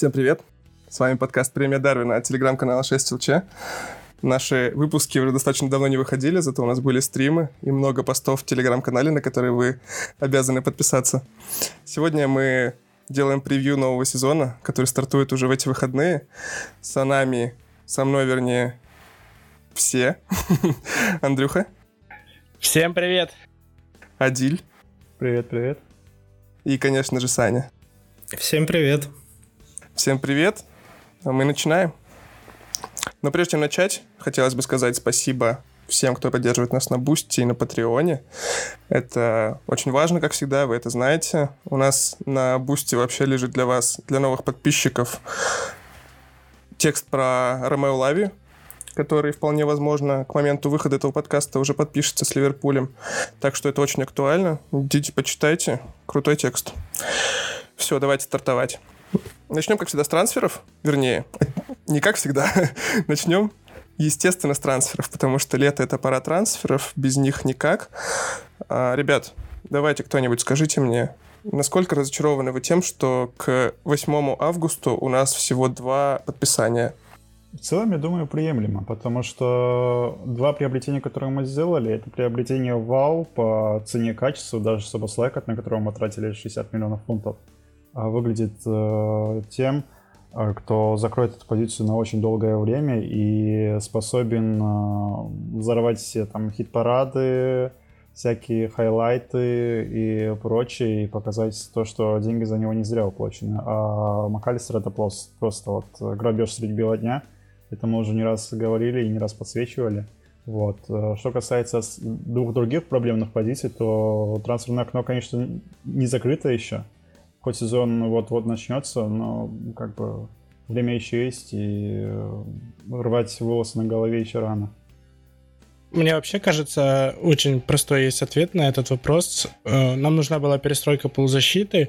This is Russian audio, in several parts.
Всем привет! С вами подкаст «Премия Дарвина» от телеграм-канала 6ЛЧ. Наши выпуски уже достаточно давно не выходили, зато у нас были стримы и много постов в телеграм-канале, на которые вы обязаны подписаться. Сегодня мы делаем превью нового сезона, который стартует уже в эти выходные. Со нами, со мной, вернее, все. Андрюха. Всем привет. Адиль. Привет, привет. И, конечно же, Саня. Всем привет. Всем привет. А мы начинаем. Но прежде чем начать, хотелось бы сказать спасибо всем, кто поддерживает нас на Бусти и на Патреоне. Это очень важно, как всегда, вы это знаете. У нас на Бусти вообще лежит для вас, для новых подписчиков, текст про Ромео Лавиа, который вполне возможно к моменту выхода этого подкаста уже подпишется с Ливерпулем. Так что это очень актуально. Идите, почитайте. Крутой текст. Все, давайте стартовать. Начнем, как всегда, с трансферов. Вернее, не как всегда. Начнем, естественно, с трансферов, потому что лето — это пора трансферов, без них никак. А, ребят, давайте кто-нибудь скажите мне, насколько разочарованы вы тем, что к 8 августа у нас всего два подписания в целом, я думаю, приемлемо, потому что два приобретения, которые мы сделали, это приобретение вау по цене качеству, даже Собослайкот, на которого мы тратили 60 миллионов фунтов, выглядит э, тем, э, кто закроет эту позицию на очень долгое время и способен э, взорвать все там хит-парады, всякие хайлайты и прочее, и показать то, что деньги за него не зря уплачены. А МакАлистер это просто, просто вот грабеж среди бела дня. Это мы уже не раз говорили и не раз подсвечивали. Вот. Что касается двух других проблемных позиций, то трансферное окно, конечно, не закрыто еще хоть сезон вот-вот начнется, но как бы время еще есть, и э, рвать волосы на голове еще рано. Мне вообще кажется, очень простой есть ответ на этот вопрос. Э, нам нужна была перестройка полузащиты,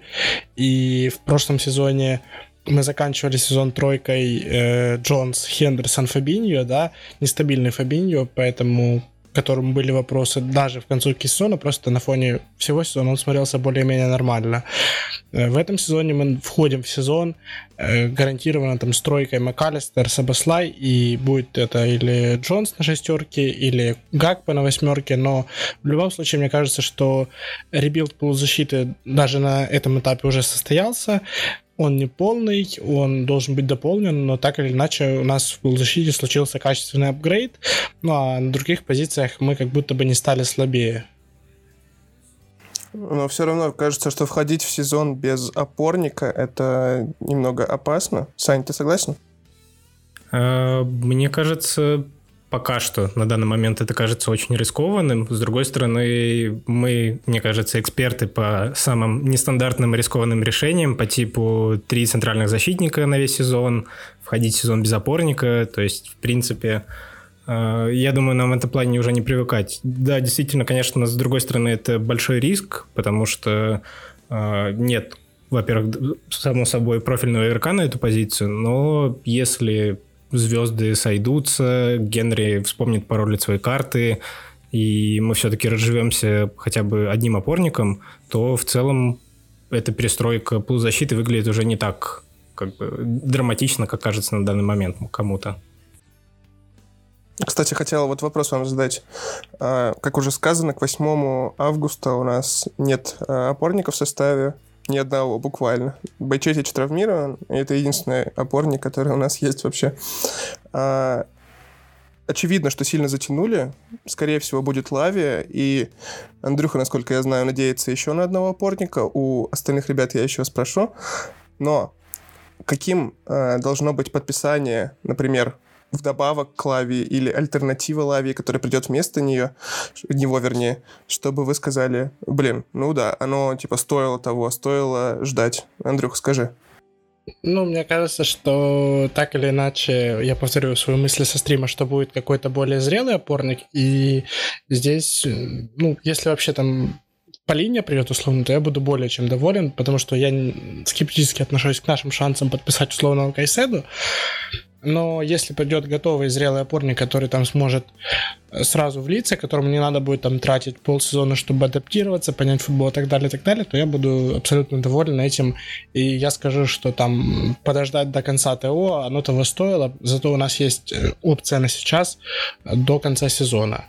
и в прошлом сезоне мы заканчивали сезон тройкой э, Джонс, Хендерсон, Фабиньо, да, нестабильный Фабиньо, поэтому которому были вопросы даже в концовке сезона, просто на фоне всего сезона он смотрелся более-менее нормально. Э, в этом сезоне мы входим в сезон э, гарантированно там с тройкой Макаллистер, Собослаи, и будет это или Джонс на шестерке, или Гакпа на восьмерке, но в любом случае мне кажется, что rebuild полузащиты даже на этом этапе уже состоялся, он не полный, он должен быть дополнен, но так или иначе у нас в полузащите случился качественный апгрейд, ну а на других позициях мы как будто бы не стали слабее. Но все равно кажется, что входить в сезон без опорника это немного опасно. Сань, ты согласен? А, мне кажется, пока что на данный момент это кажется очень рискованным. С другой стороны, мы, мне кажется, эксперты по самым нестандартным рискованным решениям по типу три центральных защитника на весь сезон, входить в сезон без опорника. То есть, в принципе, э, я думаю, нам в этом плане уже не привыкать. Да, действительно, конечно, с другой стороны, это большой риск, потому что э, нет, во-первых, само собой, профильного игрока на эту позицию, но если звезды сойдутся, Генри вспомнит пароль от своей карты, и мы все-таки разживемся хотя бы одним опорником, то в целом эта перестройка полузащиты выглядит уже не так как бы драматично, как кажется на данный момент кому-то. Кстати, хотел вот вопрос вам задать. А, как уже сказано, к 8 августа у нас нет а, опорника в составе. Ни одного, буквально. Байчетич травмирован, и это единственный опорник, который у нас есть вообще. А, очевидно, что сильно затянули. Скорее всего, будет Лавия. И Андрюха, насколько я знаю, надеется еще на одного опорника. У остальных ребят я еще спрошу. Но каким э, должно быть подписание, например, вдобавок к лаве или альтернатива лаве, которая придет вместо нее, него вернее, чтобы вы сказали, блин, ну да, оно типа стоило того, стоило ждать. Андрюх, скажи. Ну, мне кажется, что так или иначе, я повторю свою мысль со стрима, что будет какой-то более зрелый опорник, и здесь, ну, если вообще там по линии придет условно, то я буду более чем доволен, потому что я скептически отношусь к нашим шансам подписать условного Кайседу, но если придет готовый зрелый опорник, который там сможет э, сразу влиться, которому не надо будет там тратить полсезона, чтобы адаптироваться, понять футбол и так далее, и так далее, то я буду абсолютно доволен этим. И я скажу, что там подождать до конца ТО, оно того стоило, зато у нас есть э, опция на сейчас до конца сезона.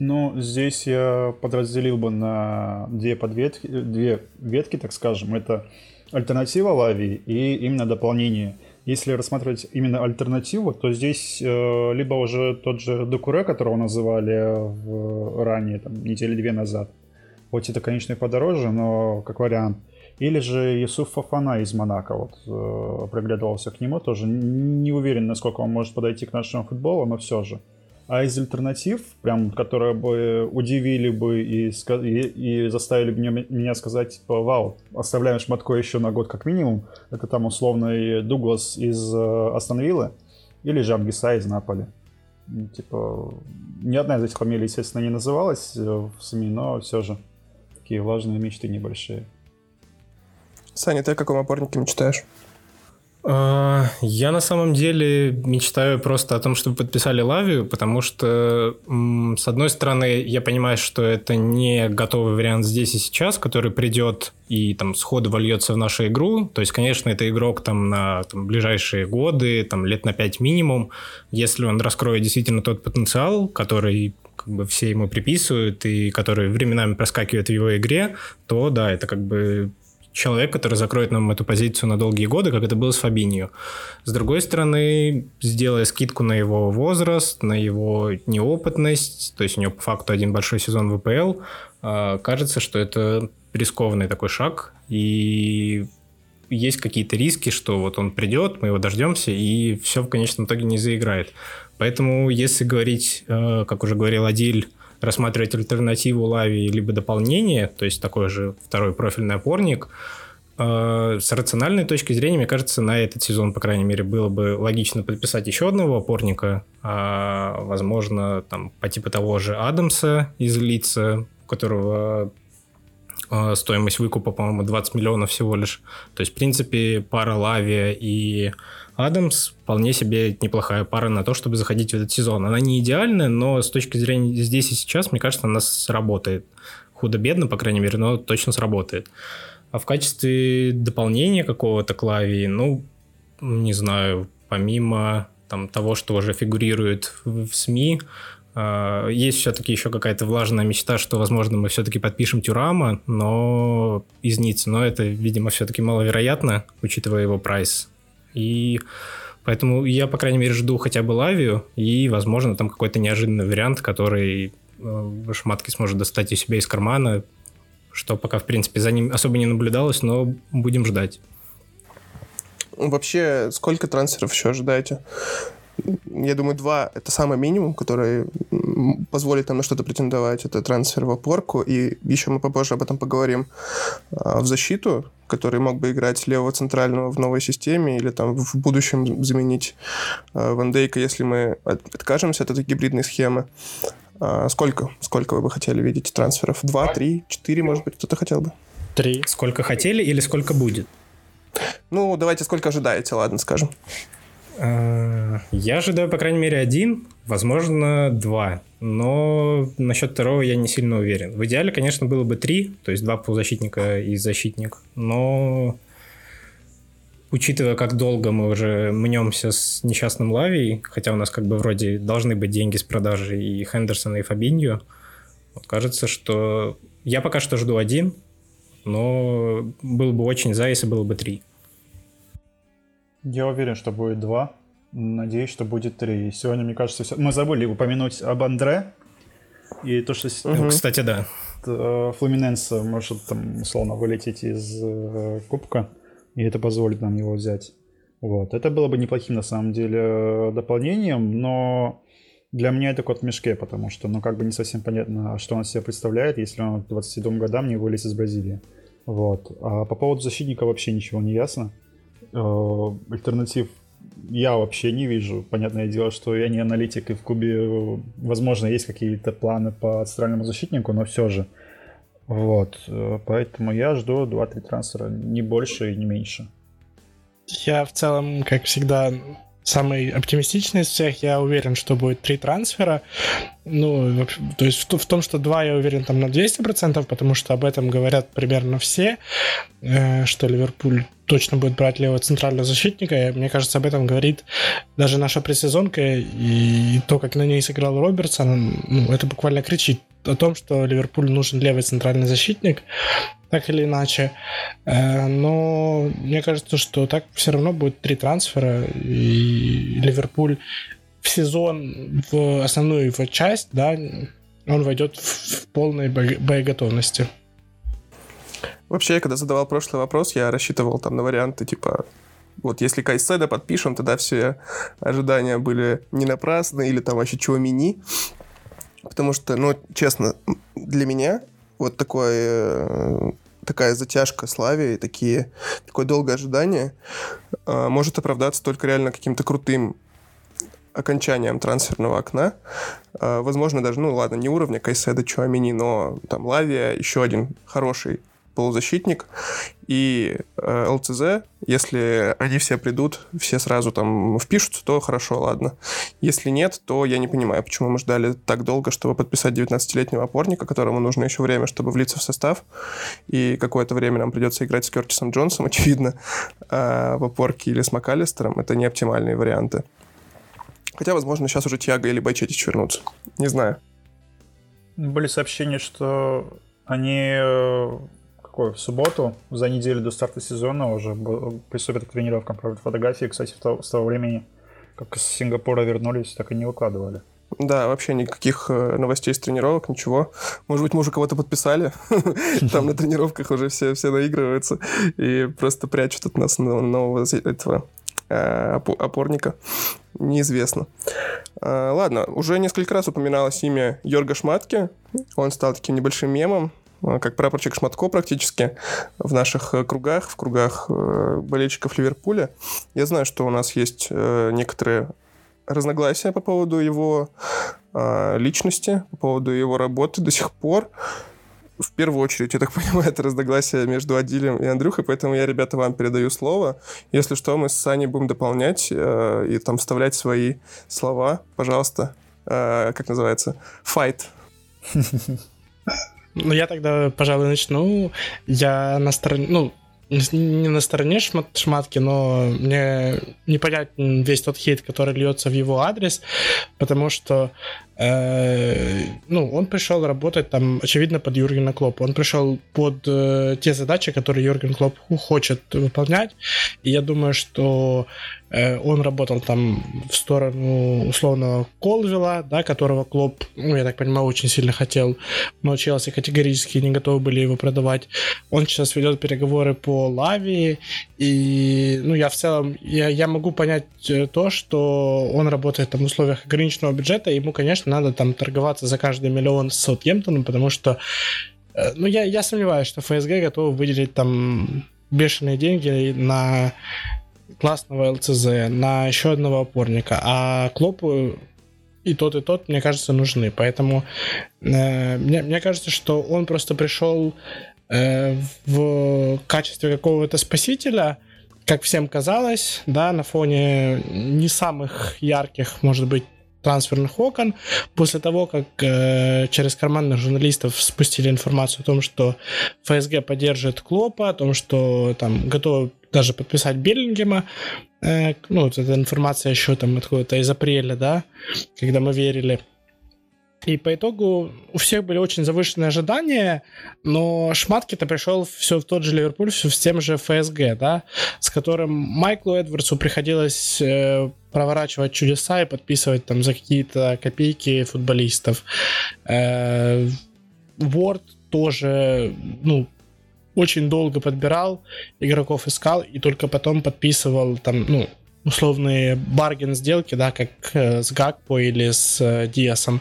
Ну, здесь я подразделил бы на две подветки, две ветки, так скажем. Это альтернатива Лави и именно дополнение. Если рассматривать именно альтернативу, то здесь э, либо уже тот же Докуре, которого называли в, ранее, там, недели две назад, хоть это, конечно, и подороже, но как вариант. Или же Юсуф Фафана из Монако, вот, э, приглядывался к нему, тоже не уверен, насколько он может подойти к нашему футболу, но все же. А из альтернатив, прям, которые бы удивили бы и, и, и заставили бы меня, меня сказать, типа, вау, оставляем Шматко еще на год как минимум, это там условный Дуглас из э, Астон Виллы или же Амгиса из Наполи. Типа, ни одна из этих фамилий, естественно, не называлась э, в СМИ, но все же такие влажные мечты небольшие. Саня, ты о каком опорнике мечтаешь? А, я на самом деле мечтаю просто о том, чтобы подписали Лавию, потому что, с одной стороны, я понимаю, что это не готовый вариант здесь и сейчас, который придет и там сходу вольется в нашу игру. То есть, конечно, это игрок там на там, ближайшие годы, там лет на 5 минимум. Если он раскроет действительно тот потенциал, который как бы все ему приписывают и который временами проскакивает в его игре, то да, это как бы человек, который закроет нам эту позицию на долгие годы, как это было с Фабинью. С другой стороны, сделая скидку на его возраст, на его неопытность, то есть у него по факту один большой сезон в ВПЛ, а, кажется, что это рискованный такой шаг, и есть какие-то риски, что вот он придет, мы его дождемся, и все в конечном итоге не заиграет. Поэтому, если говорить, а, как уже говорил Адиль, рассматривать альтернативу лави либо дополнение, то есть такой же второй профильный опорник, э, с рациональной точки зрения, мне кажется, на этот сезон, по крайней мере, было бы логично подписать еще одного опорника, а, возможно, там, по типу того же Адамса из лица, у которого э, стоимость выкупа, по-моему, 20 миллионов всего лишь. То есть, в принципе, пара Лавия и Адамс вполне себе неплохая пара на то, чтобы заходить в этот сезон. Она не идеальная, но с точки зрения здесь и сейчас, мне кажется, она сработает. Худо-бедно, по крайней мере, но точно сработает. А в качестве дополнения какого-то клавии, ну, не знаю, помимо там, того, что уже фигурирует в СМИ, а, есть все-таки еще какая-то влажная мечта, что, возможно, мы все-таки подпишем Тюрама, но из Ниццы. Но это, видимо, все-таки маловероятно, учитывая его прайс. И поэтому я, по крайней мере, жду хотя бы Лавию и, возможно, там какой-то неожиданный вариант, который э, Шматки сможет достать у себя из кармана, что пока, в принципе, за ним особо не наблюдалось, но будем ждать. Вообще, сколько трансферов еще ожидаете? Я думаю, два — это самый минимум, который позволит нам на что-то претендовать. Это трансфер в опорку, и еще мы попозже об этом поговорим. А, в защиту, который мог бы играть левого центрального в новой системе или там в будущем заменить а, Ван Дейка, если мы откажемся от этой гибридной схемы. А, сколько? Сколько вы бы хотели видеть трансферов? Два, три, четыре, может быть, кто-то хотел бы? Три. Сколько хотели или сколько будет? Ну, давайте сколько ожидаете, ладно, скажем. Э, я ожидаю, по крайней мере, один, возможно, два. Но насчет второго я не сильно уверен. В идеале, конечно, было бы три, то есть два полузащитника и защитник. Но учитывая, как долго мы уже мнемся с несчастным Лавией, хотя у нас как бы вроде должны быть деньги с продажи и Хендерсона, и Фабинью, вот кажется, что я пока что жду один, но был бы очень за, если было бы три. Я уверен, что будет два. Надеюсь, что будет три. Сегодня, мне кажется, все... мы забыли упомянуть об Андре. И то, что... Угу. Кстати, да. Э, Флуминенс может там, условно, вылететь из э, кубка, и это позволит нам его взять. Вот. Это было бы неплохим, на самом деле, дополнением, но для меня это кот в мешке, потому что, ну, как бы не совсем понятно, что он из себя представляет, если он к 27 годам не вылез из Бразилии. Вот. А по поводу защитника вообще ничего не ясно. Э, альтернатив я вообще не вижу. Понятное дело, что я не аналитик, и в Кубе, возможно, есть какие-то планы по центральному защитнику, но все же. Вот. Э, поэтому я жду 2-3 трансфера, не больше и не меньше. Я в целом, как всегда, самый оптимистичный из всех. Я уверен, что будет три трансфера. Ну, то есть в, том, что два, я уверен там на 200%, потому что об этом говорят примерно все, э, что Ливерпуль точно будет брать левого центрального защитника. И, мне кажется, об этом говорит даже наша пресезонка и то, как на ней сыграл Робертсон, ну, это буквально кричит о том, что Ливерпуль нужен левый центральный защитник так или иначе. Э, но мне кажется, что так все равно будет три трансфера, и Ливерпуль в сезон, в основную его часть, да, он войдет в полной боеготовности. Вообще, я когда задавал прошлый вопрос, я рассчитывал там на варианты типа вот если Кайседа подпишем, тогда все ожидания были не напрасны или там вообще чего мини. Потому что, ну, честно, для меня вот такое такая затяжка славе и такие, такое долгое ожидание э, может оправдаться только реально каким-то крутым окончанием трансферного окна. Э, возможно, даже, ну ладно, не уровня Кайседа, Чуамини, но там Лавия, еще один хороший полузащитник, и э, ЛЦЗ, если они все придут, все сразу там впишутся, то хорошо, ладно. Если нет, то я не понимаю, почему мы ждали так долго, чтобы подписать 19-летнего опорника, которому нужно еще время, чтобы влиться в состав, и какое-то время нам придется играть с Кертисом Джонсом, очевидно, а в опорке или с МакАлистером. Это не оптимальные варианты. Хотя, возможно, сейчас уже Тьяго или Байчетич вернутся. Не знаю. Были сообщения, что они э, какой, в субботу, за неделю до старта сезона уже приступят к тренировкам. Правда, фотографии, кстати, с того, времени, как из Сингапура вернулись, так и не выкладывали. Да, вообще никаких э, новостей с тренировок, ничего. Может быть, мы уже кого-то подписали. Там на тренировках уже все, все наигрываются и просто прячут от нас нового этого э, опорника. Неизвестно. Э, ладно, уже несколько раз упоминалось имя Йорга Шматки. Он стал таким небольшим мемом Э, как прапорчик Шматко практически в наших э, кругах, в кругах э, болельщиков Ливерпуля. Я знаю, что у нас есть некоторые разногласия по поводу его личности, по поводу его работы до сих пор. В первую очередь, я так понимаю, это разногласия между Адилем и Андрюхой, поэтому я, ребята, вам передаю слово. Если что, мы с Саней будем дополнять э, и там вставлять свои слова. Пожалуйста. Э, как называется? Fight. Ну, я тогда, пожалуй, начну. Я на стороне, ну, не на стороне шмат, шматки, но мне непонятен весь тот хейт, который льется в его адрес, потому что ну, он пришел работать там, очевидно, под Юргена Клопа. Он пришел под э, те задачи, которые Юрген Клоп хочет выполнять. И я думаю, что э, он работал там в сторону условного Колвилла, да, которого Клоп, ну, я так понимаю, очень сильно хотел, но Челси категорически не готовы были его продавать. Он сейчас ведет переговоры по Лавии, и, ну, я в целом, я, я могу понять э, то, что он работает там в условиях ограниченного бюджета, ему, конечно, надо там торговаться за каждый миллион с Саутгемптоном, потому что, э, ну, я, я сомневаюсь, что ФСГ готовы выделить там бешеные деньги на классного ЛЦЗ, на еще одного опорника, а Клопу и тот, и тот, мне кажется, нужны. Поэтому э, мне, мне кажется, что он просто пришел э, в качестве какого-то спасителя, как всем казалось, да, на фоне не самых ярких, может быть, трансферных окон после того, как э, через карманных журналистов спустили информацию о том, что ФСГ поддерживает Клопа, о том, что там готовы даже подписать Беллингема. Э, ну, вот эта информация еще там откуда-то из апреля, да, когда мы верили. И по итогу у всех были очень завышенные ожидания, но Шматки-то пришел все в тот же Ливерпуль, все с тем же ФСГ, да, с которым Майклу Эдвардсу приходилось э, проворачивать чудеса и подписывать там за какие-то копейки футболистов. Э, Ворд тоже, ну, очень долго подбирал, игроков искал и только потом подписывал там, ну, условные барген сделки, да, как э, с Гакпо или с э, Диасом.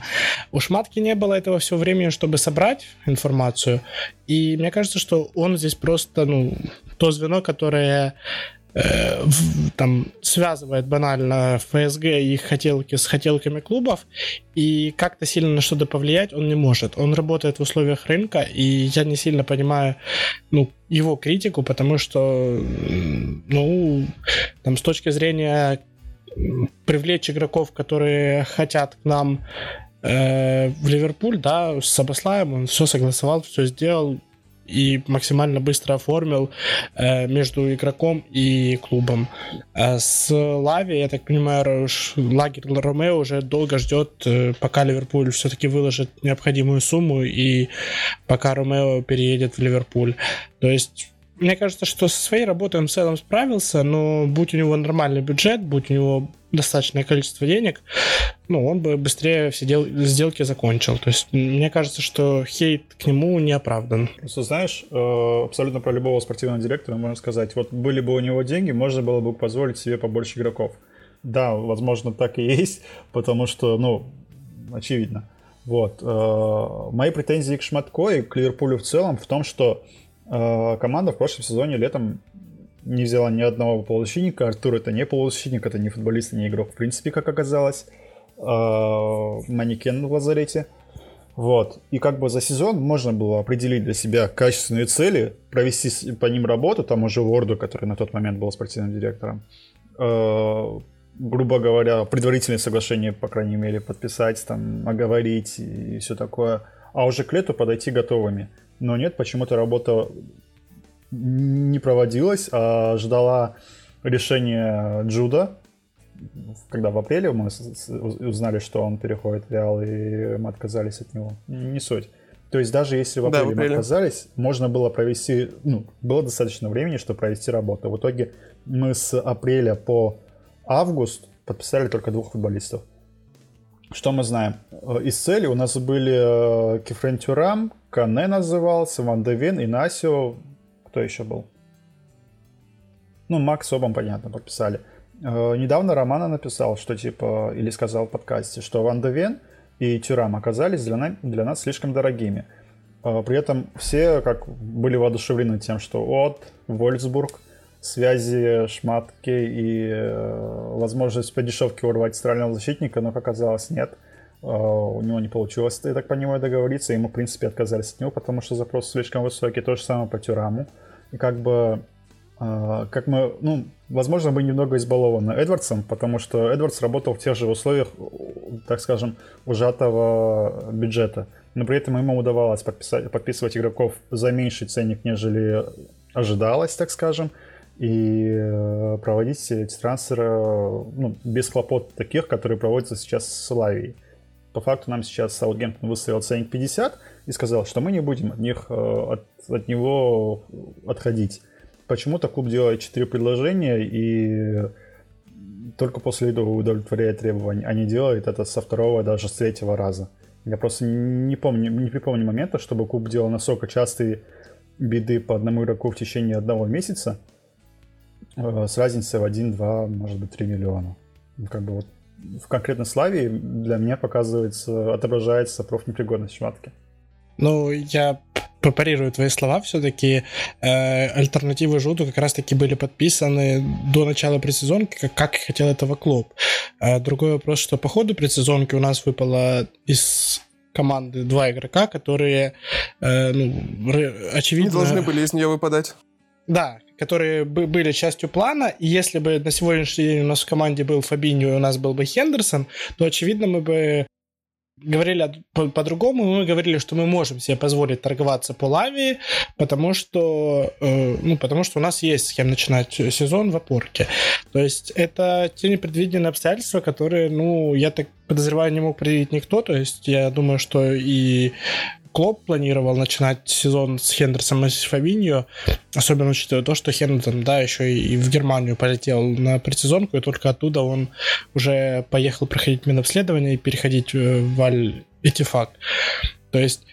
У Шматки не было этого все времени, чтобы собрать информацию. И мне кажется, что он здесь просто, ну, то звено, которое Э, там связывает банально ФСГ и их хотелки с хотелками клубов, и как-то сильно на что-то повлиять он не может. Он работает в условиях рынка, и я не сильно понимаю ну, его критику, потому что, ну, там с точки зрения привлечь игроков, которые хотят к нам э, в Ливерпуль, да, с Абаслаем, он все согласовал, все сделал, и максимально быстро оформил э, между игроком и клубом. А с Лави, я так понимаю, лагерь Ромео уже долго ждет, э, пока Ливерпуль все-таки выложит необходимую сумму и пока Ромео переедет в Ливерпуль. То есть мне кажется, что со своей работой он в целом справился, но будь у него нормальный бюджет, будь у него достаточное количество денег, ну, он бы быстрее все дел- сделки закончил. То есть мне кажется, что хейт к нему не оправдан. Просто знаешь, э, абсолютно про любого спортивного директора можно сказать, вот были бы у него деньги, можно было бы позволить себе побольше игроков. Да, возможно, так и есть, потому что, ну, очевидно. Вот. Э, мои претензии к Шматко и к Ливерпулю в целом в том, что команда в прошлом сезоне летом не взяла ни одного полузащитника. Артур это не полузащитник, это не футболист, не игрок в принципе, как оказалось. А, манекен в лазарете. Вот. И как бы за сезон можно было определить для себя качественные цели, провести по ним работу, там уже Ворду, который на тот момент был спортивным директором, э, грубо говоря, предварительное соглашение, по крайней мере, подписать, там, оговорить и все такое, а уже к лету подойти готовыми. Но нет, почему-то работа не проводилась, а ждала решения Джуда, когда в апреле мы узнали, что он переходит в Реал, и мы отказались от него. Не суть. То есть даже если в апреле, да, в апреле. мы отказались, можно было провести, ну, было достаточно времени, чтобы провести работу. В итоге мы с апреля по август подписали только двух футболистов. Что мы знаем? Э, из цели у нас были э, Кефрен Тюрам, Кане назывался, Ван Девин, Инасио, кто еще был? Ну, Макс Обам, понятно, подписали. Э, недавно Романа написал, что типа, или сказал в подкасте, что Ван Девен и Тюрам оказались для, на, для нас слишком дорогими. При этом все как были воодушевлены тем, что от Вольсбург, связи Шматки и э, возможность по дешевке урвать центрального защитника, но, как оказалось, нет. у него не получилось, я так понимаю, договориться, и мы, в принципе, отказались от него, потому что запрос слишком высокий. То же самое по Тюраму как бы а, как мы, ну, возможно, мы немного избалованы Эдвардсом, потому что Эдвардс работал в тех же условиях, так скажем, ужатого бюджета. Но при этом ему удавалось подписать, подписывать игроков за меньший ценник, нежели ожидалось, так скажем, и э, проводить эти трансферы ну, без хлопот таких, которые проводятся сейчас с Славией. По факту нам сейчас Саутгемптон выставил ценник 50 и сказал, что мы не будем от них э, от от него отходить. Почему-то клуб делает 4 предложения и только после этого удовлетворяет требования, а не делает это со второго, даже с третьего раза. Я просто не помню, не припомню момента, чтобы клуб делал настолько частые беды по одному игроку в течение одного месяца с разницей в 1-2, может быть, 3 миллиона. Ну, как бы вот в конкретной славе для меня показывается, отображается профнепригодность шматки. Ну, я попарирую твои слова, все-таки э, альтернативы Жуду как раз-таки были подписаны до начала предсезонки, как, как хотел этого клуб. Э, другой вопрос, что по ходу предсезонки у нас выпало из команды два игрока, которые, э, ну, очевидно... Не должны были из нее выпадать. Да, которые были частью плана, и если бы на сегодняшний день у нас в команде был Фабиньо и у нас был бы Хендерсон, то, очевидно, мы бы говорили по-другому, мы говорили, что мы можем себе позволить торговаться по лаве, потому что, э, ну, потому что у нас есть с кем начинать сезон в опорке. То есть это те непредвиденные обстоятельства, которые, ну, я так подозреваю, не мог предвидеть никто. То есть я думаю, что и Клоп планировал начинать сезон с Хендерсом и с особенно учитывая то, что Хендерсон, да, еще и в Германию полетел на предсезонку, и только оттуда он уже поехал проходить медобследование и переходить э, в Аль-Этифак. То есть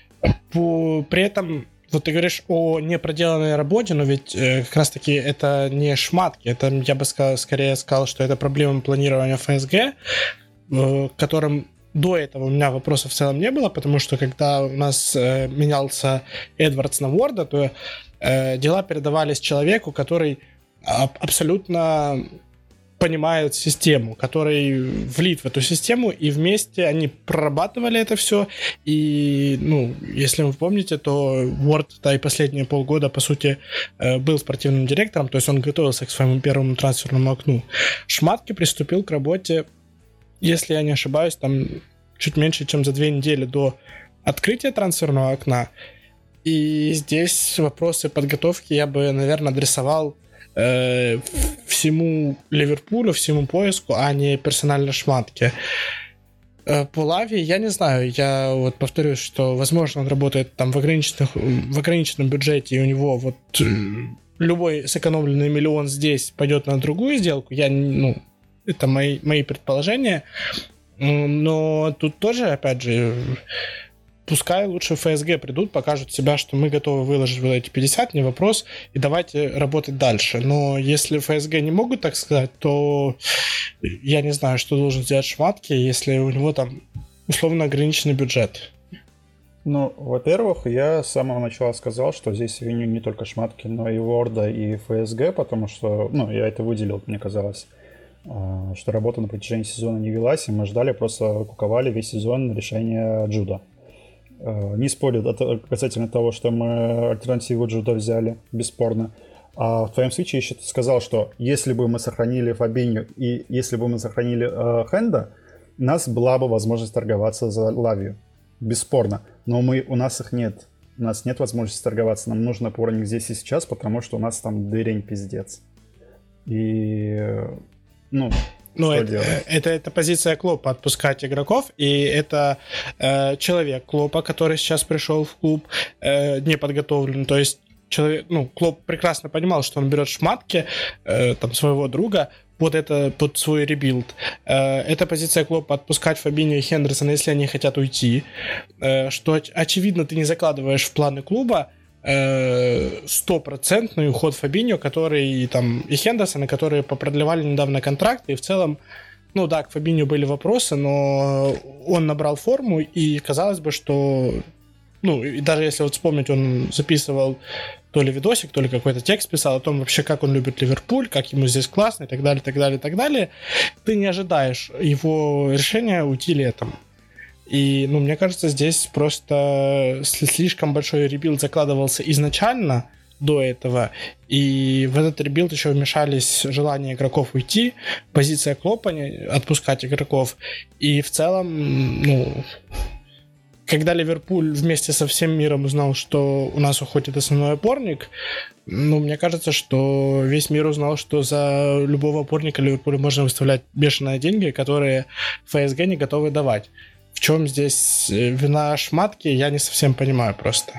по, при этом вот ты говоришь о непроделанной работе, но ведь э, как раз-таки это не шматки, это, я бы сказал, скорее сказал, что это проблема планирования ФСГ, э, которым до этого у меня вопросов в целом не было, потому что когда у нас э, менялся Эдвардс на Ворда, то э, дела передавались человеку, который аб- абсолютно понимает систему, который влит в эту систему, и вместе они прорабатывали это все. И, ну, если вы помните, то Word, да, и последние полгода, по сути, э, был спортивным директором, то есть он готовился к своему первому трансферному окну. Шматки приступил к работе, если я не ошибаюсь, там чуть меньше, чем за две недели до открытия трансферного окна. И здесь вопросы подготовки я бы, наверное, адресовал э, всему Ливерпулю, всему поиску, а не персонально шматке. Э, по Лави, я не знаю, я вот повторюсь, что, возможно, он работает там в, ограниченных, в ограниченном бюджете, и у него вот э, любой сэкономленный миллион здесь пойдет на другую сделку. Я, ну, это мои, мои предположения. Но тут тоже, опять же, пускай лучше ФСГ придут, покажут себя, что мы готовы выложить вот эти 50, не вопрос, и давайте работать дальше. Но если ФСГ не могут так сказать, то я не знаю, что должен сделать Шматки, если у него там условно ограниченный бюджет. Ну, во-первых, я с самого начала сказал, что здесь виню не только Шматки, но и Ворда, и ФСГ, потому что, ну, я это выделил, мне казалось, что работа на протяжении сезона не велась, и мы ждали, просто куковали весь сезон решения Джуда. Э, не спорю касательно того, что мы альтернативу Джуда взяли, бесспорно. А в твоем случае еще ты сказал, что если бы мы сохранили Фабиню и если бы мы сохранили э, Хенда, у нас была бы возможность торговаться за Лавию. Бесспорно. Но мы, у нас их нет. У нас нет возможности торговаться. Нам нужно опорник здесь и сейчас, потому что у нас там дырень пиздец. И, ну, ну, это, это, это позиция Клопа отпускать игроков, и это э, человек Клопа, который сейчас пришел в клуб, э, не подготовлен. То есть человек, ну, Клоп прекрасно понимал, что он берет шматки э, там своего друга под это, под свой rebuild. Э, это позиция Клопа отпускать Фабиньо и Хендерсона, если они хотят уйти. Э, что очевидно ты не закладываешь в планы клуба, Э, стопроцентный уход Фабиньо, который там и Хендерсона, которые попродлевали недавно контракты, и в целом ну да, к Фабиньо были вопросы, но он набрал форму, и казалось бы, что ну, и даже если вот вспомнить, он записывал то ли видосик, то ли какой-то текст писал о том вообще, как он любит Ливерпуль, как ему здесь классно и так далее, так далее, так далее. Ты не ожидаешь его решения уйти летом. И, ну, мне кажется, здесь просто слишком большой rebuild закладывался изначально до этого, и в этот rebuild еще вмешались желания игроков уйти, позиция Клопа отпускать игроков, и в целом, ну, когда Ливерпуль вместе со всем миром узнал, что у нас уходит основной опорник, ну, мне кажется, что весь мир узнал, что за любого опорника Ливерпулю можно выставлять бешеные деньги, которые ФСГ не готовы давать. В чем здесь э, вина шматки, я не совсем понимаю просто.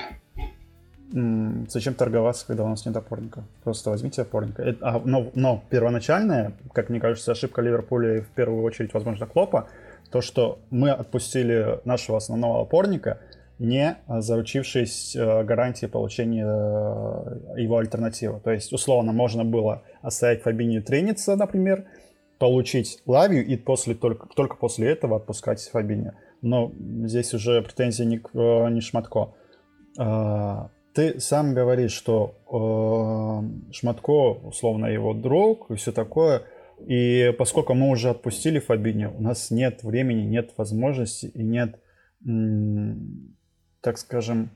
Зачем торговаться, когда у нас нет опорника? Просто возьмите опорника. Это, а, но, но первоначальная, как мне кажется, ошибка Ливерпуля и в первую очередь, возможно, Клопа, то, что мы отпустили нашего основного опорника, не заручившись э, гарантией получения э, его альтернативы. То есть, условно, можно было оставить Фабини Треница, например, получить Лавию и после, только, только после этого отпускать Фабини. Но здесь уже претензии не, к, э, не Шматко. А, ты сам говоришь, что э, Шматко, условно, его друг и все такое. И поскольку мы уже отпустили Фабини, у нас нет времени, нет возможности и нет, так скажем,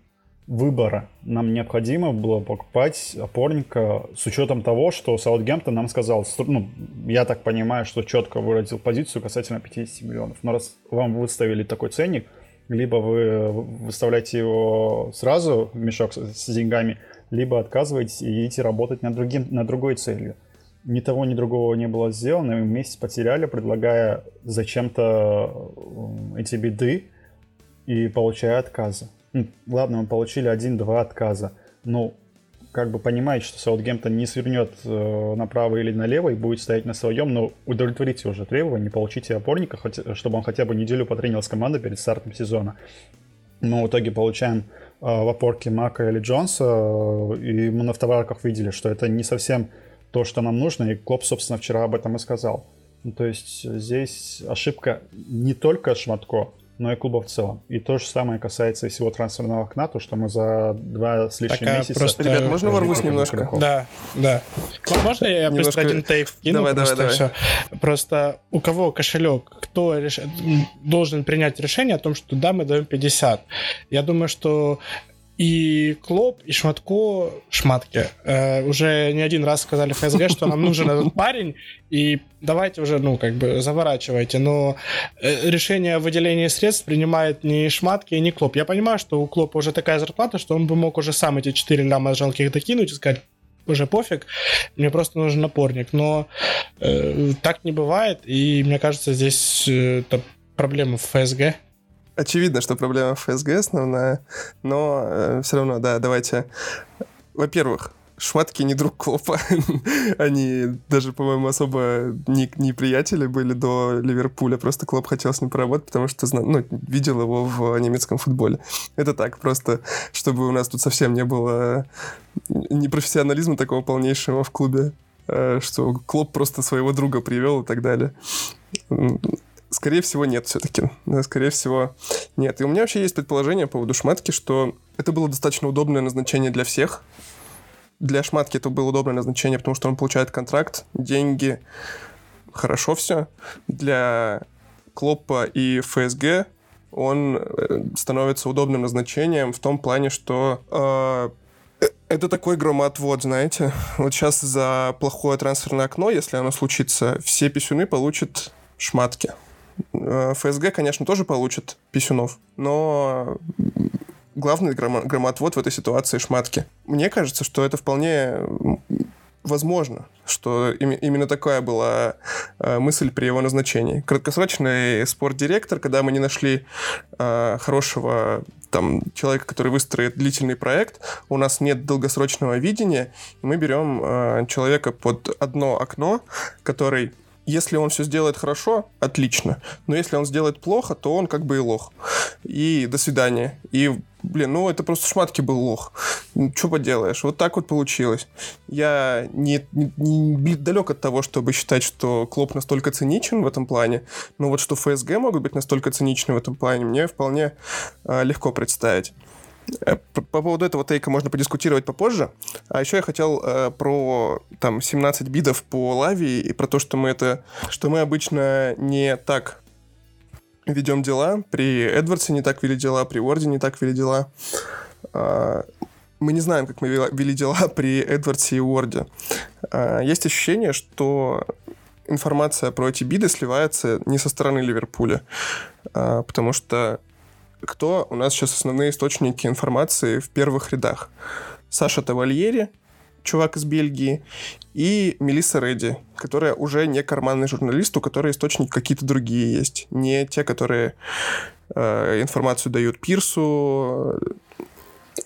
выбора. Нам необходимо было покупать опорника с учетом того, что Саутгемптон нам сказал, ну, я так понимаю, что четко выразил позицию касательно 50 миллионов. Но раз вам выставили такой ценник, либо вы выставляете его сразу в мешок с деньгами, либо отказываетесь и идите работать над, другим, над другой целью. Ни того, ни другого не было сделано, и месяц потеряли, предлагая зачем-то э, эти беды и получая отказы. Ну, ладно, мы получили один-два отказа. но как бы понимаете, что Саутгемптон не свернет э, направо или налево и будет стоять на своем, но удовлетворите уже требования, получите опорника, хоть, чтобы он хотя бы неделю потренил с командой перед стартом сезона. Но в итоге получаем э, в опорке Мака или Джонса, э, и мы на втоварках видели, что это не совсем то, что нам нужно, и Клоп, собственно, вчера об этом и сказал. Ну, то есть здесь ошибка не только Шматко, но и клуба в целом. И то же самое касается и всего трансферного окна, то, что мы за два с лишним Так, месяца... просто- Ребят, можно ворвусь немножко? игроков. Да, да. Можно я Немножко- быстро один тейк кину? Давай, давай, просто давай. всё? Просто у кого кошелек, кто реш- должен принять решение о том, что да, мы даем 50. Я думаю, что и Клоп, и Шматко, Шматки, э, уже не один раз сказали ФСГ, что нам нужен этот парень, и давайте уже, ну, как бы, заворачивайте. Но э, решение о выделении средств принимает не Шматки и не Клоп. Я понимаю, что у Клопа уже такая зарплата, что он бы мог уже сам эти 4 ляма жалких докинуть и сказать, уже пофиг, мне просто нужен напорник. Но э, так не бывает, и мне кажется, здесь э, это проблема в ФСГ. Очевидно, что проблема ФСГ основная, но все равно, да, давайте. Во-первых, Шматки не друг Клопа. Они даже, по-моему, особо не, не приятели были до Ливерпуля. Просто Клоп хотел с ним поработать, потому что ну, видел его в немецком футболе. Это так, просто чтобы у нас тут совсем не было непрофессионализма такого полнейшего в клубе, э, что Клоп просто своего друга привел и так далее. Скорее всего, нет все-таки. Да, скорее всего, нет. И у меня вообще есть предположение по поводу Шматки, что это было достаточно удобное назначение для всех. Для Шматки это было удобное назначение, потому что он получает контракт, деньги, хорошо все. Для Клоппа и ФСГ он э, становится удобным назначением в том плане, что э, это такой громоотвод, знаете. Вот сейчас за плохое трансферное окно, если оно случится, все писюны получат Шматки. Э, ФСГ, конечно, тоже получит писюнов, но главный громоотвод в этой ситуации шматки. Мне кажется, что это вполне возможно, что именно такая была э, мысль при его назначении. Краткосрочный спортдиректор, когда мы не нашли э, хорошего там человека, который выстроит длительный проект, у нас нет долгосрочного видения, и мы берем э, человека под одно окно, который если он все сделает хорошо, отлично. Но если он сделает плохо, то он как бы и лох. И до свидания. И, блин, ну это просто шматки был лох. Что поделаешь? Вот так вот получилось. Я не, не, не далек от того, чтобы считать, что Клоп настолько циничен в этом плане. Но вот что ФСГ могут быть настолько циничны в этом плане, мне вполне э, легко представить. Э, По по поводу этого тейка можно подискутировать попозже. А еще я хотел э, про там 17 бидов по лаве и про то, что мы это, что мы обычно не так ведем дела. При Эдвардсе не так вели дела, при Уорде не так вели дела. А, мы не знаем, как мы вели дела при Эдвардсе и Уорде. А, есть ощущение, что информация про эти биды сливается не со стороны Ливерпуля, а, потому что кто у нас сейчас основные источники информации в первых рядах? Саша Тавальери, чувак из Бельгии, и Мелисса Редди, которая уже не карманный журналист, у которой источники какие-то другие есть. Не те, которые э, информацию дают Пирсу,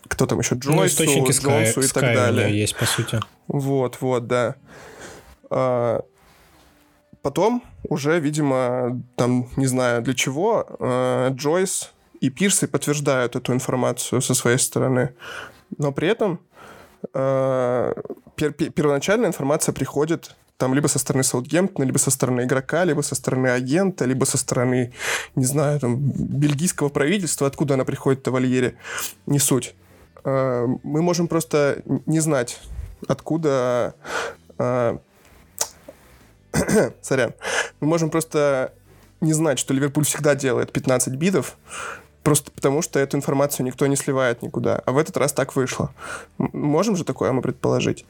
кто там еще, Джойсу, Ну, источники Sky, Джонсу и Sky так далее. есть, по сути. Вот, вот, да. А, потом уже, видимо, там, не знаю для чего, а, Джойс и Пирсы подтверждают эту информацию со своей стороны. Но при этом пер- первоначальная информация приходит там либо со стороны Саутгемптона, либо со стороны игрока, либо со стороны агента, либо со стороны, не знаю, там, бельгийского правительства, откуда она приходит, Тавальери, не суть. А, Мы можем просто не знать, откуда... а, Сорян. Мы можем просто не знать, что Ливерпуль всегда делает 15 бидов, просто потому что эту информацию никто не сливает никуда. А в этот раз так вышло. Можем же такое мы предположить?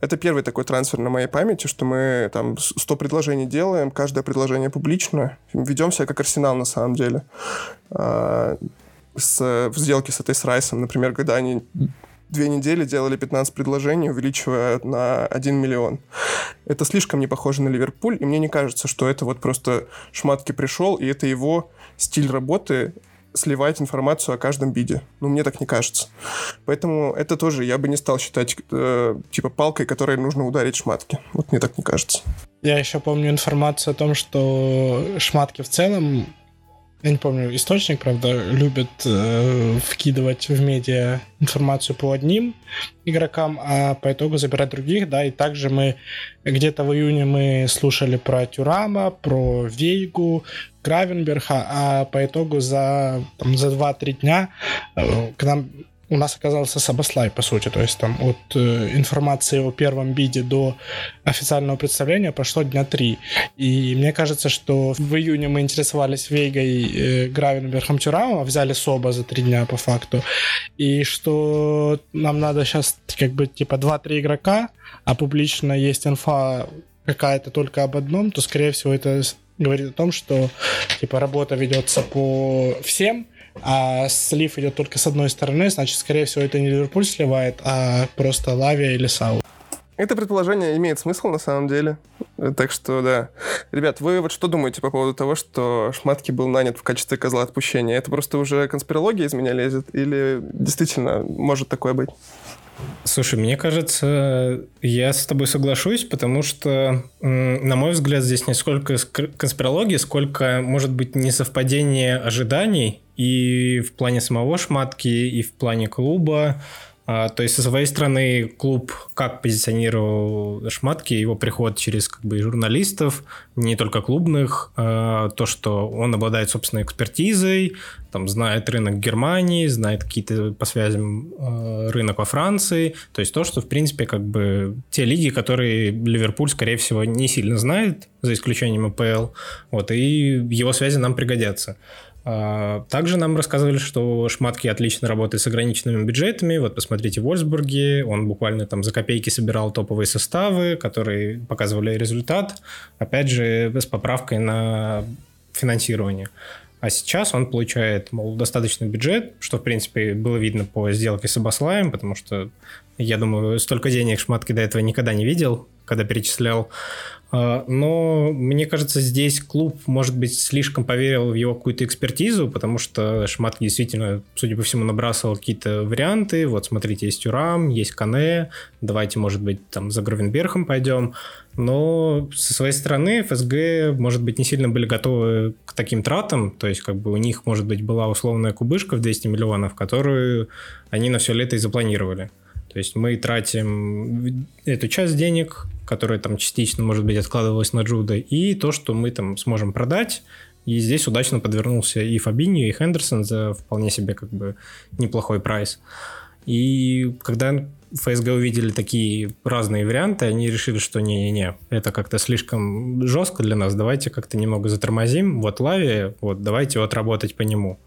Это первый такой трансфер на моей памяти, что мы там 100 предложений делаем, каждое предложение публично, ведем себя как арсенал на самом деле. А, с, в сделке с этой с Райсом, например, когда они две недели делали 15 предложений, увеличивая на 1 миллион. Это слишком не похоже на Ливерпуль, и мне не кажется, что это вот просто Шматки пришел, и это его стиль работы сливать информацию о каждом биде. Ну, мне так не кажется. Поэтому это тоже я бы не стал считать э, типа палкой, которой нужно ударить шматки. Вот мне так не кажется. Я еще помню информацию о том, что шматки в целом я не помню, источник, правда, любит э, вкидывать в медиа информацию по одним игрокам, а по итогу забирать других, да, и также мы где-то в июне мы слушали про Тюрама, про Вейгу, Гравенберга, а по итогу за, там, за 2-3 дня э, к нам у нас оказался Сабаслай, по сути. То есть там от э, информации о первом биде до официального представления прошло дня три. И мне кажется, что в июне мы интересовались Вейгой, э, Гравенбергом, Тюрамом, взяли Соба за три дня по факту. И что нам надо сейчас как бы типа 2-3 игрока, а публично есть инфа какая-то только об одном, то, скорее всего, это говорит о том, что типа работа ведется по всем, а слив идет только с одной стороны, значит, скорее всего, это не Ливерпуль сливает, а просто Лавия или Сау. Это предположение имеет смысл на самом деле. Так что, да. Ребят, вы вот что думаете по поводу того, что Шматки был нанят в качестве козла отпущения? Это просто уже конспирология из меня лезет? Или действительно может такое быть? Слушай, мне кажется, я с тобой соглашусь, потому что, на мой взгляд, здесь не сколько конспирологии, сколько, может быть, несовпадение ожиданий и в плане самого шматки, и в плане клуба. А, то есть, со своей стороны, клуб как позиционировал Шматки, его приход через как бы журналистов, не только клубных, а, то, что он обладает собственной экспертизой, там, знает рынок Германии, знает какие-то по связям а, рынок во Франции, то есть то, что, в принципе, как бы те лиги, которые Ливерпуль, скорее всего, не сильно знает, за исключением АПЛ, вот, и его связи нам пригодятся. А, также нам рассказывали, что Шматки отлично работает с ограниченными бюджетами. Вот посмотрите, в Вольсбурге он буквально там за копейки собирал топовые составы, которые показывали результат. Опять же, с поправкой на финансирование. А сейчас он получает, мол, достаточный бюджет, что, в принципе, было видно по сделке с Абаслаем, потому что, я думаю, столько денег Шматки до этого никогда не видел, когда перечислял. А, но мне кажется, здесь клуб, может быть, слишком поверил в его какую-то экспертизу, потому что Шматки действительно, судя по всему, набрасывал какие-то варианты. Вот, смотрите, есть Тюрам, есть Кане, давайте, может быть, там за Гровенберхом пойдем. Но со своей стороны ФСГ, может быть, не сильно были готовы к таким тратам. То есть, как бы у них, может быть, была условная кубышка в 200 миллионов, которую они на все лето и запланировали. То есть мы тратим эту часть денег, которая там частично, может быть, откладывалась на Джуда, и то, что мы там сможем продать. И здесь удачно подвернулся и Фабиньо, и Хендерсон за вполне себе как бы неплохой прайс. И когда ФСГ увидели такие разные варианты, они решили, что не-не-не, это как-то слишком жестко для нас, давайте как-то немного затормозим. Вот Лави, вот давайте вот работать по нему.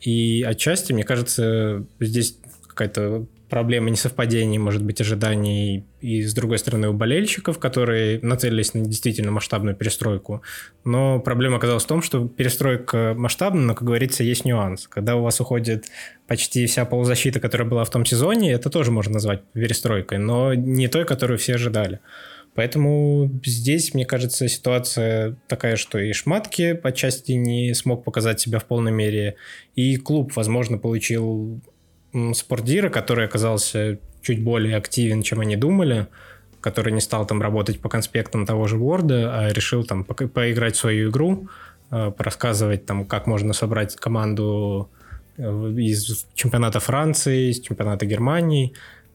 И отчасти, мне кажется, здесь какая-то проблема несовпадений, может быть, ожиданий и, с другой стороны, у болельщиков, которые нацелились на действительно масштабную перестройку. Но проблема оказалась в том, что перестройка масштабная, но, как говорится, есть нюанс. Когда у вас уходит почти вся полузащита, которая была в том сезоне, это тоже можно назвать перестройкой, но не той, которую все ожидали. Поэтому здесь, мне кажется, ситуация такая, что и Шматки отчасти не смог показать себя в полной мере, и клуб, возможно, получил спортдира, который оказался чуть более активен, чем они думали, который не стал там работать по конспектам того же Word, а решил там по поиграть в свою игру, э, рассказывать там, как можно собрать команду э, из чемпионата Франции, из чемпионата Германии,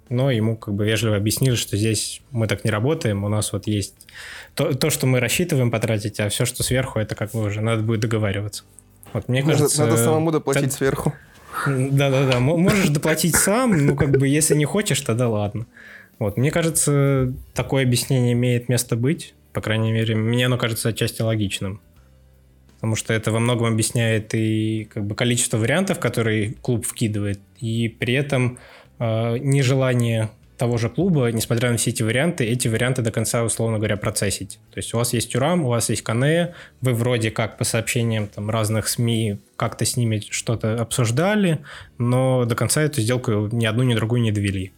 но ему как бы вежливо объяснили, что здесь мы так не работаем, у нас вот есть то, то что мы рассчитываем потратить, а все, что сверху, это как бы уже надо будет договариваться. Вот мне надо, кажется... Надо самому доплатить та... сверху. Да-да-да, можешь доплатить сам, ну как бы если не хочешь, тогда ладно. Вот, мне кажется, такое объяснение имеет место быть, по крайней мере, мне оно кажется отчасти логичным. Потому что это во многом объясняет и как бы количество вариантов, которые клуб вкидывает, и при этом э, нежелание того же клуба, несмотря на все эти варианты, эти варианты до конца, условно говоря, процессить. То есть у вас есть Тюрам, у вас есть Кане, вы вроде как по сообщениям там, разных СМИ как-то с ними что-то обсуждали, но до конца эту сделку ни одну, ни другую не довели.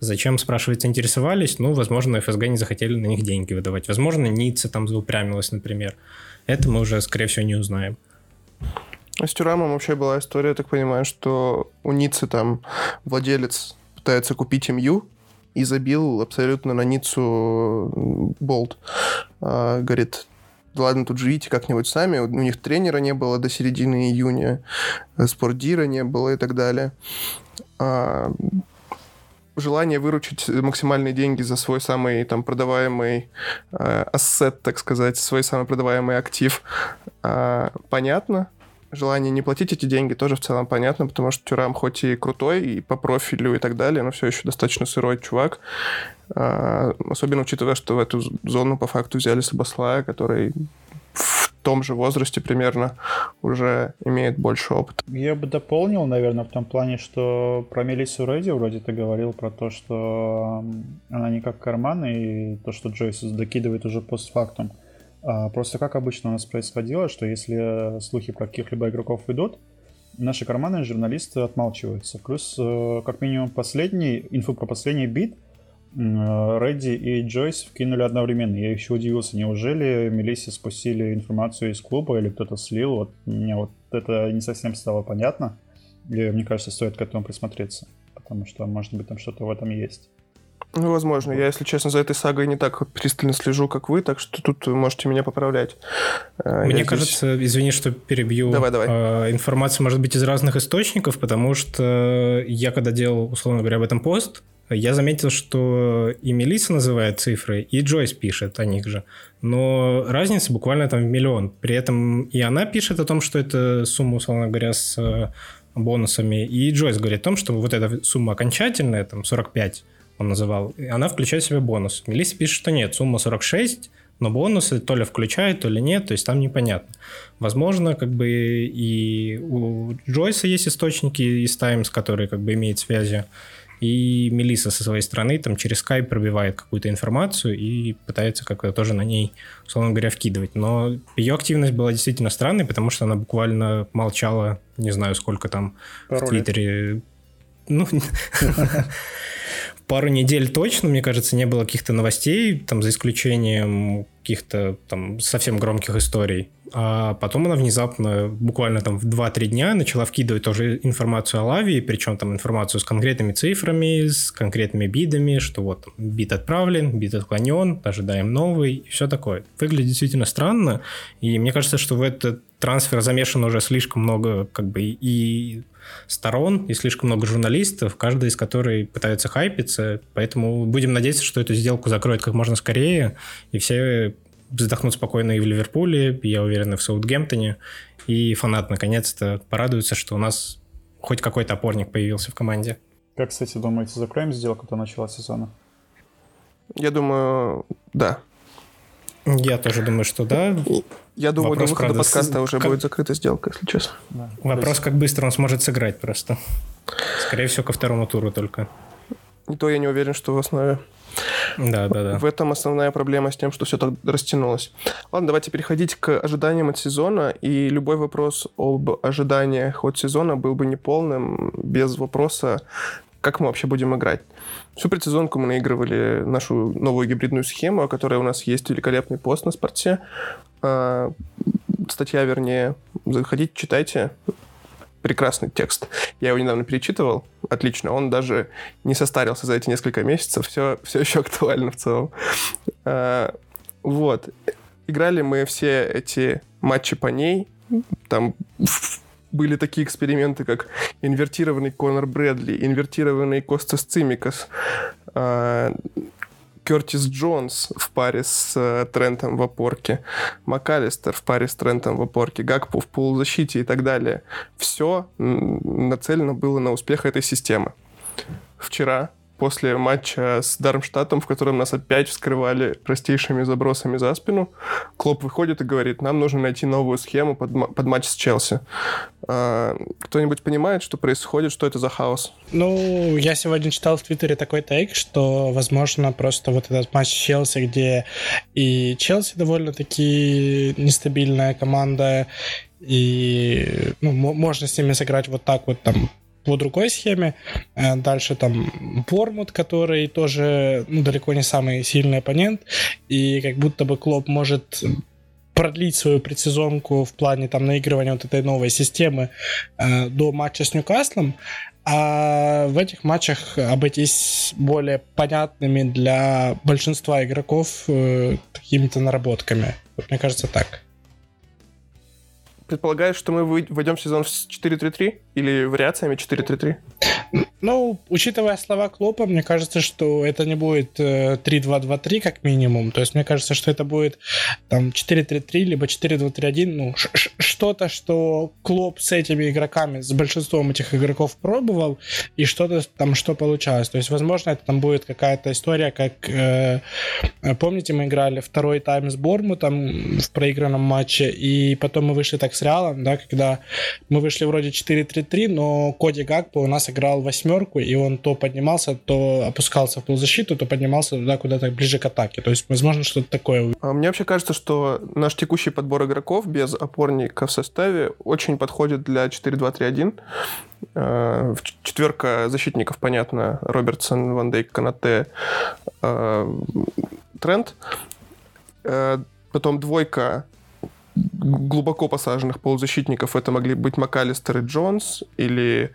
Зачем, спрашивается, интересовались? Ну, возможно, ФСГ не захотели на них деньги выдавать. Возможно, Ницца там заупрямилась, например. Это мы уже, скорее всего, не узнаем. А с Тюрамом вообще была история, я так понимаю, что у Ниццы там владелец пытается купить МЮ, и забил абсолютно на Ниццу болт. А, говорит, ладно, тут живите как-нибудь сами. У них тренера не было до середины июня, э, спортдира не было и так далее. А, желание выручить максимальные деньги за свой самый там продаваемый э, ассет, так сказать, свой самый продаваемый актив, э, понятно. Желание не платить эти деньги тоже в целом понятно, потому что Тюрам хоть и крутой, и по профилю и так далее, но все еще достаточно сырой чувак. Э, особенно учитывая, что в эту зону по факту взяли Сабаслая, который в том же возрасте примерно уже имеет больше опыта. Я бы дополнил, наверное, в том плане, что про Мелиссу Рэдди вроде ты говорил про то, что она не как карман, и то, что Джойс докидывает уже постфактум. А просто как обычно у нас происходило, что если слухи про каких-либо игроков идут, наши карманные журналисты отмалчиваются. Плюс, э, как минимум, последний, инфу про последний бит — Редди и Джойс вкинули одновременно. Я еще удивился, неужели Мелисси спустили информацию из клуба или кто-то слил? Вот мне вот это не совсем стало понятно. И мне кажется, стоит к этому присмотреться. Потому что, может быть, там что-то в этом есть. Ну, возможно. Я, если честно, за этой сагой не так пристально слежу, как вы, так что тут можете меня поправлять. Э, мне я кажется, здесь... извини, что перебью. Давай, давай. Э, информация может быть из разных источников, потому что я, когда делал, условно говоря, об этом пост, я заметил, что и Мелисса называет цифры, и Джойс пишет о них же. Но разница буквально там в миллион. При этом и она пишет о том, что это сумма, условно говоря, с э, бонусами. И Джойс говорит о том, что вот эта сумма окончательная, там 45 он называл, она включает в себя бонус. Мелисса пишет, что нет, сумма 46, но бонусы то ли включают, то ли нет, то есть там непонятно. Возможно, как бы и у Джойса есть источники из Times, которые как бы имеют связи и Мелиса со своей стороны там через Skype пробивает какую-то информацию и пытается как-то тоже на ней, условно говоря, вкидывать. Но ее активность была действительно странной, потому что она буквально молчала, не знаю, сколько там Пару в Твиттере. Ну, пару недель точно, мне кажется, не было каких-то новостей, там, за исключением каких-то там совсем громких историй. А потом она внезапно, буквально там в 2-3 дня, начала вкидывать тоже информацию о Лавии, причем там информацию с конкретными цифрами, с конкретными бидами, что вот бит отправлен, бит отклонен, ожидаем новый, и все такое. Выглядит действительно странно, и мне кажется, что в этот трансфер замешано уже слишком много как бы и сторон и слишком много журналистов, каждый из которых пытается хайпиться, поэтому будем надеяться, что эту сделку закроют как можно скорее, и все вздохнут спокойно и в Ливерпуле, я уверен, и в Саутгемптоне, и фанат наконец-то порадуется, что у нас хоть какой-то опорник появился в команде. Как, кстати, думаете, закроем сделку до начала сезона? Я думаю, да. Я тоже думаю, что да. Я думаю, Вопрос, до выхода правда, подкаста с... уже как... будет закрыта сделка, если честно. Да. Вопрос, как быстро он сможет сыграть просто. Скорее всего, ко второму туру только. И то я не уверен, что в основе. Да, да, да. В этом основная проблема с тем, что все так растянулось. Ладно, давайте переходить к ожиданиям от сезона. И любой вопрос об ожиданиях от сезона был бы неполным без вопроса, как мы вообще будем играть. Всю предсезонку мы наигрывали нашу новую гибридную схему, о которой у нас есть великолепный пост на спорте. А, статья, вернее. Заходите, читайте. Прекрасный текст. Я его недавно перечитывал. Отлично. Он даже не состарился за эти несколько месяцев. Все, все еще актуально в целом. А, вот. Играли мы все эти матчи по ней. Там были такие эксперименты, как инвертированный Конор Брэдли, инвертированный Костас Цимикас, а, Кертис Джонс в паре с э, Трентом в опорке, МакАлистер в паре с Трентом в опорке, Гакпу в полузащите и так далее. Все нацелено было на успех этой системы. Вчера после матча с Дармштадтом, в котором нас опять вскрывали простейшими забросами за спину, Клоп выходит и говорит, нам нужно найти новую схему под, под матч с Челси. А, кто-нибудь понимает, что происходит, что это за хаос? Ну, я сегодня читал в Твиттере такой тейк, что, возможно, просто вот этот матч с Челси, где и Челси довольно-таки нестабильная команда, и ну, можно с ними сыграть вот так вот там по другой схеме. Э, дальше там Бормут, который тоже ну, далеко не самый сильный оппонент. И как будто бы Клоп может продлить свою предсезонку в плане там наигрывания вот этой новой системы э, до матча с Ньюкаслом, а в этих матчах обойтись более понятными для большинства игроков э, какими-то наработками. Вот мне кажется так предполагаешь, что мы войдем в сезон с 4-3-3 или вариациями 4-3-3? Ну, учитывая слова Клопа, мне кажется, что это не будет 3-2-2-3 э, как минимум. То есть мне кажется, что это будет там 4-3-3, либо 4-2-3-1. Ну, что-то, что Клоп с этими игроками, с большинством этих игроков пробовал, и что-то там, что получалось. То есть, возможно, это там будет какая-то история, как... Э, помните, мы играли второй тайм с Бормутом в проигранном матче, и потом мы вышли так с Реалом, да, когда мы вышли вроде 4-3-3, но Коди Гакпо у нас играл восьмерку, и он то поднимался, то опускался в полузащиту, то поднимался туда куда-то ближе к атаке. То есть, возможно, что-то такое. А мне вообще кажется, что наш текущий подбор игроков без опорника в составе очень подходит для 4-2-3-1. А, четверка защитников, понятно, Робертсон, Ван Дейк, Канате, а, Трент. А, потом двойка глубоко посаженных полузащитников это могли быть МакАлистер и Джонс, или,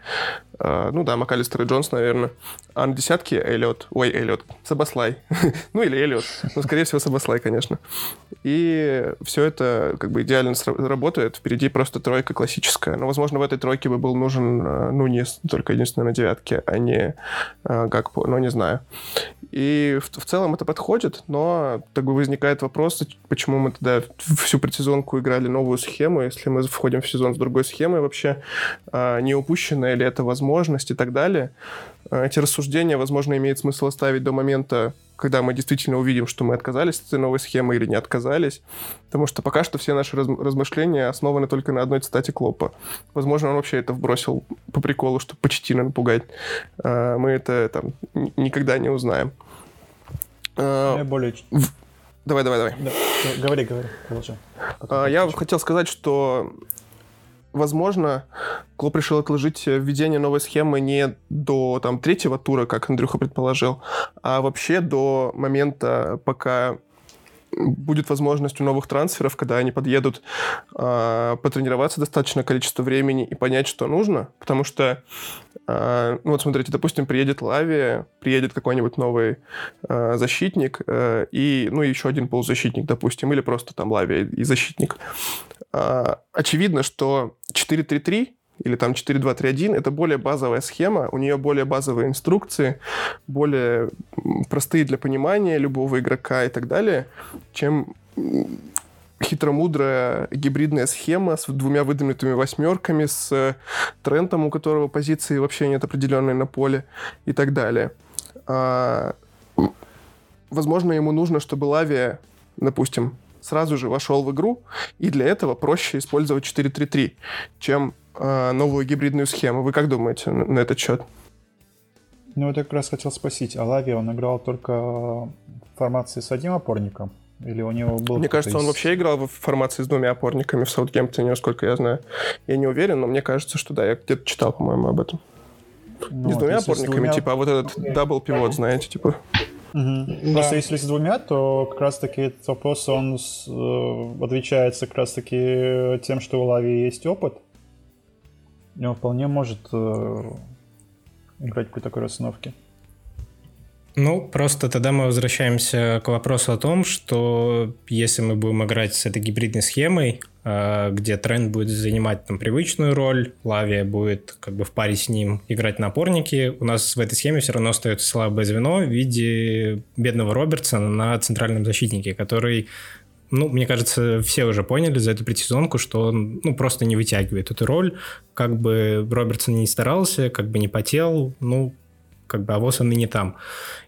э, ну да, МакАлистер и Джонс, наверное. А на десятке Эллиот, ой, Эллиот, Сабаслай. ну или Эллиот, ну, скорее всего, Сабаслай, конечно. И все это как бы идеально работает. Впереди просто тройка классическая. Но, возможно, в этой тройке бы был нужен э, Нунис, только единственное на девятке, а не э, Гакпо, но не знаю. И в, в целом это подходит, но так бы возникает вопрос, почему мы тогда всю предсезонку играли новую схему, если мы входим в сезон с другой схемой вообще, а, не упущена ли это возможность и так далее. А, эти рассуждения, возможно, имеет смысл оставить до момента, когда мы действительно увидим, что мы отказались от этой новой схемы или не отказались. Потому что пока что все наши раз размышления основаны только на одной цитате Клопа. Возможно, он вообще это вбросил по приколу, чтобы почти напугать. А, мы это там никогда не узнаем. Я более... Давай, давай, давай. Да. Говори, говори. А, я хотел сказать, что возможно, клуб решил отложить введение новой схемы не до там, третьего тура, как Андрюха предположил, а вообще до момента, пока будет возможность у новых трансферов, когда они подъедут э, потренироваться достаточное количество времени и понять, что нужно. Потому что, э, ну вот смотрите, допустим, приедет Лави, приедет какой-нибудь новый э, защитник э, и, ну, еще один полузащитник, допустим, или просто там Лави и защитник. Э, очевидно, что 4-3-3 или там 4.2.3.1, это более базовая схема, у нее более базовые инструкции, более простые для понимания любого игрока и так далее, чем хитромудрая гибридная схема с двумя выдвинутыми восьмерками, с Трентом, у которого позиции вообще нет определенной на поле и так далее. А, возможно, ему нужно, чтобы Лавия, допустим, сразу же вошел в игру, и для этого проще использовать 4-3-3, чем э, новую гибридную схему. Вы как думаете на, на этот счет? Ну, я как раз хотел спросить, а Лавиа он играл только в формации с одним опорником? Или у него был Мне кажется, из... он вообще играл в формации с двумя опорниками в Саутгемптоне, насколько я знаю. Я не уверен, но мне кажется, что да, я где-то читал, по-моему, об этом. Ну, не с двумя опорниками, с двумя... типа, а вот этот double pivot, знаете, типа. Угу. Да. Просто если с двумя, то как раз-таки этот вопрос, он с, э, отвечается как раз-таки тем, что у Лави есть опыт. И он вполне может э, играть при такой расстановке. Ну, просто тогда мы возвращаемся к вопросу о том, что если мы будем играть с этой гибридной схемой, э, где тренд будет занимать там привычную роль, Лавия будет как бы в паре с ним играть на опорнике, у нас в этой схеме все равно остается слабое звено в виде бедного Робертсона на центральном защитнике, который ну, мне кажется, все уже поняли за эту предсезонку, что он ну, просто не вытягивает эту роль. Как бы Робертсон не старался, как бы не потел, ну, как бы авось он и не там.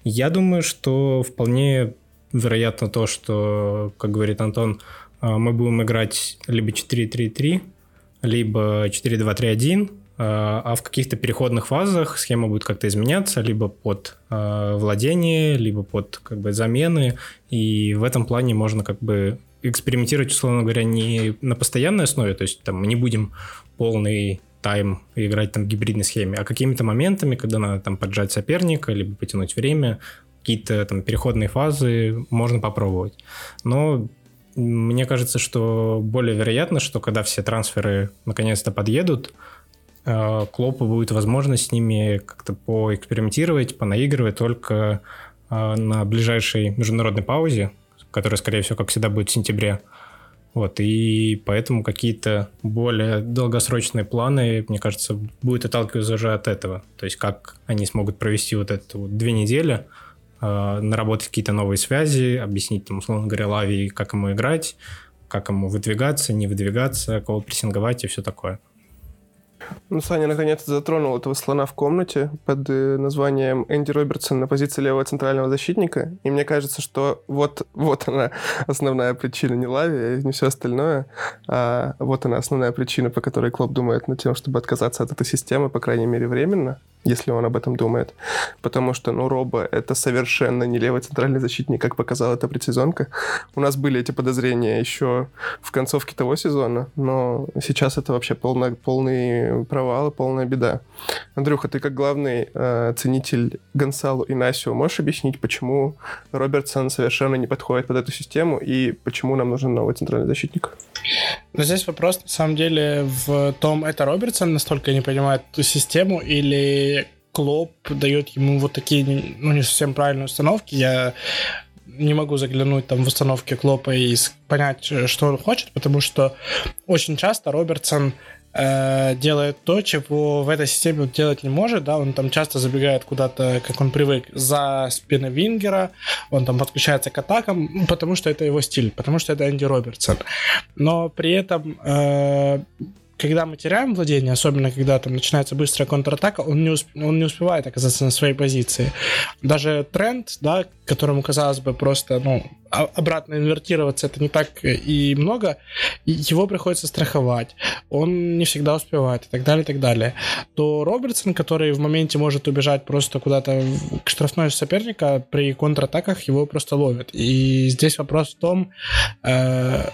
Я думаю, что вполне вероятно то, что, как говорит Антон, а, мы будем играть либо 4-3-3, либо 4-2-3-1, а, а в каких-то переходных фазах схема будет как-то изменяться, либо под а, владение, либо под как бы замены, и в этом плане можно как бы экспериментировать, условно говоря, не на постоянной основе, то есть там мы не будем полный тайм и играть там в гибридной схеме, а какими-то моментами, когда надо там поджать соперника, либо потянуть время, какие-то там переходные фазы можно попробовать. Но мне кажется, что более вероятно, что когда все трансферы наконец-то подъедут, э, Клопу будет возможность с ними как-то поэкспериментировать, понаигрывать только э, на ближайшей международной паузе, которая, скорее всего, как всегда, будет в сентябре. Вот, и поэтому какие-то более долгосрочные планы, мне кажется, будет отталкиваться уже от этого. То есть как они смогут провести вот это вот две недели, э, наработать какие-то новые связи, объяснить, там, условно говоря, Лави, как ему играть, как ему выдвигаться, не выдвигаться, кого прессинговать и все такое. Ну, Саня наконец-то затронул этого слона в комнате под э, названием Энди Робертсон на позиции левого центрального защитника. И мне кажется, что вот, вот она основная причина не Лави, не все остальное, а вот она основная причина, по которой Клоп думает над тем, чтобы отказаться от этой системы, по крайней мере, временно если он об этом думает. Потому что, ну, Роба — это совершенно не левый центральный защитник, как показала эта предсезонка. У нас были эти подозрения еще в концовке того сезона, но сейчас это вообще полный, полный и полная беда. Андрюха, ты как главный э, ценитель Гонсалу и Насио можешь объяснить, почему Робертсон совершенно не подходит под эту систему и почему нам нужен новый центральный защитник? Но здесь вопрос, на самом деле, в том, это Робертсон настолько не понимает эту систему или Клоп дает ему вот такие, ну, не совсем правильные установки. Я не могу заглянуть там в установки Клопа и понять, что он хочет, потому что очень часто Робертсон Э, делает то, чего в этой системе он делать не может, да, он там часто забегает куда-то, как он привык, за спины Вингера, он там подключается к атакам, потому что это его стиль, потому что это Энди Робертсон. Но при этом э, когда мы теряем владение, особенно когда там начинается быстрая контратака, он не, усп- он не успевает оказаться на своей позиции. Даже тренд, да, которому, казалось бы, просто, ну, обратно инвертироваться это не так и много, его приходится страховать, он не всегда успевает и так далее, и так далее. То Робертсон, который в моменте может убежать просто куда-то к штрафной соперника, при контратаках его просто ловят. И здесь вопрос в том, э-